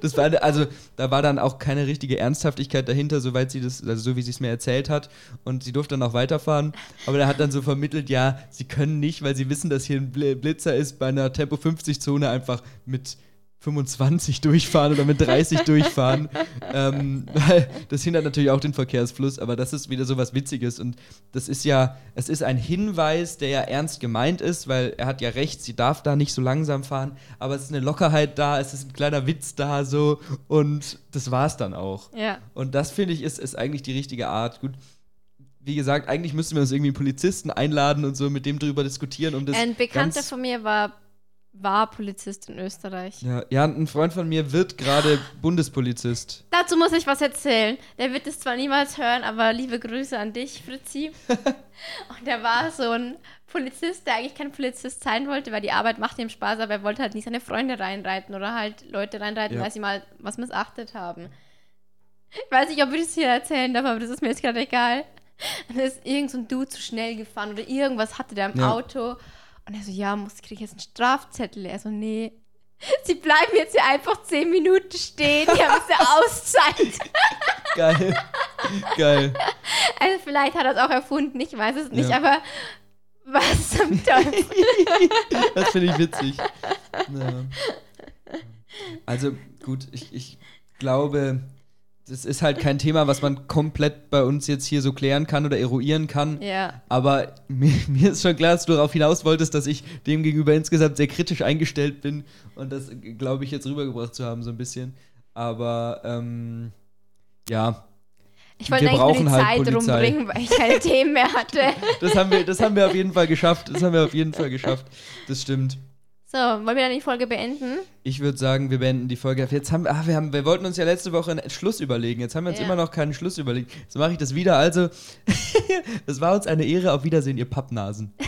das war, also, da war dann auch keine richtige Ernsthaftigkeit dahinter, soweit sie das, also so wie sie es mir erzählt hat. Und sie durfte dann auch weiterfahren. Aber er hat dann so vermittelt, ja, sie können nicht, weil sie wissen, dass hier ein Bl- Blitzer ist, bei einer Tempo 50-Zone einfach mit 25 durchfahren oder mit 30 durchfahren. ähm, das hindert natürlich auch den Verkehrsfluss, aber das ist wieder so was Witziges. Und das ist ja, es ist ein Hinweis, der ja ernst gemeint ist, weil er hat ja recht, sie darf da nicht so langsam fahren, aber es ist eine Lockerheit da, es ist ein kleiner Witz da so und das war's dann auch. ja. Und das finde ich ist, ist eigentlich die richtige Art. Gut. Wie gesagt, eigentlich müssten wir uns irgendwie einen Polizisten einladen und so mit dem drüber diskutieren, um das. Ein Bekannter von mir war, war Polizist in Österreich. Ja, ja, ein Freund von mir wird gerade Bundespolizist. Dazu muss ich was erzählen. Der wird es zwar niemals hören, aber liebe Grüße an dich, Fritzi. Und der war so ein Polizist, der eigentlich kein Polizist sein wollte, weil die Arbeit macht ihm Spaß, aber er wollte halt nicht seine Freunde reinreiten oder halt Leute reinreiten, Ja. weil sie mal was missachtet haben. Ich weiß nicht, ob ich das hier erzählen darf, aber das ist mir jetzt gerade egal. Dann ist irgend so ein Dude zu schnell gefahren oder irgendwas hatte der im Ja. Auto. Und er so, ja, muss, krieg ich jetzt einen Strafzettel? Er so, nee. Sie bleiben jetzt hier einfach zehn Minuten stehen. Die haben eine Auszeit. Geil. Geil. Also vielleicht hat er es auch erfunden, ich weiß es nicht, Ja. aber was zum Teufel? Das finde ich witzig. Ja. Also gut, ich, ich glaube, das ist halt kein Thema, was man komplett bei uns jetzt hier so klären kann oder eruieren kann. Ja. Aber mir, mir ist schon klar, dass du darauf hinaus wolltest, dass ich dem gegenüber insgesamt sehr kritisch eingestellt bin und das, glaube ich, jetzt rübergebracht zu haben, so ein bisschen. Aber ähm, ja, Ich wollte eigentlich nur die brauchen halt Zeit Polizei. rumbringen, weil ich keine Themen mehr hatte. das haben, wir, das haben wir auf jeden Fall geschafft. Das haben wir auf jeden Fall geschafft. Das stimmt. So, wollen wir dann die Folge beenden? Ich würde sagen, wir beenden die Folge. Jetzt haben, ah, wir, haben, wir wollten uns ja letzte Woche einen Schluss überlegen. Jetzt haben wir uns Ja. immer noch keinen Schluss überlegt. Jetzt mache ich das wieder. Also, es war uns eine Ehre. Auf Wiedersehen, ihr Pappnasen.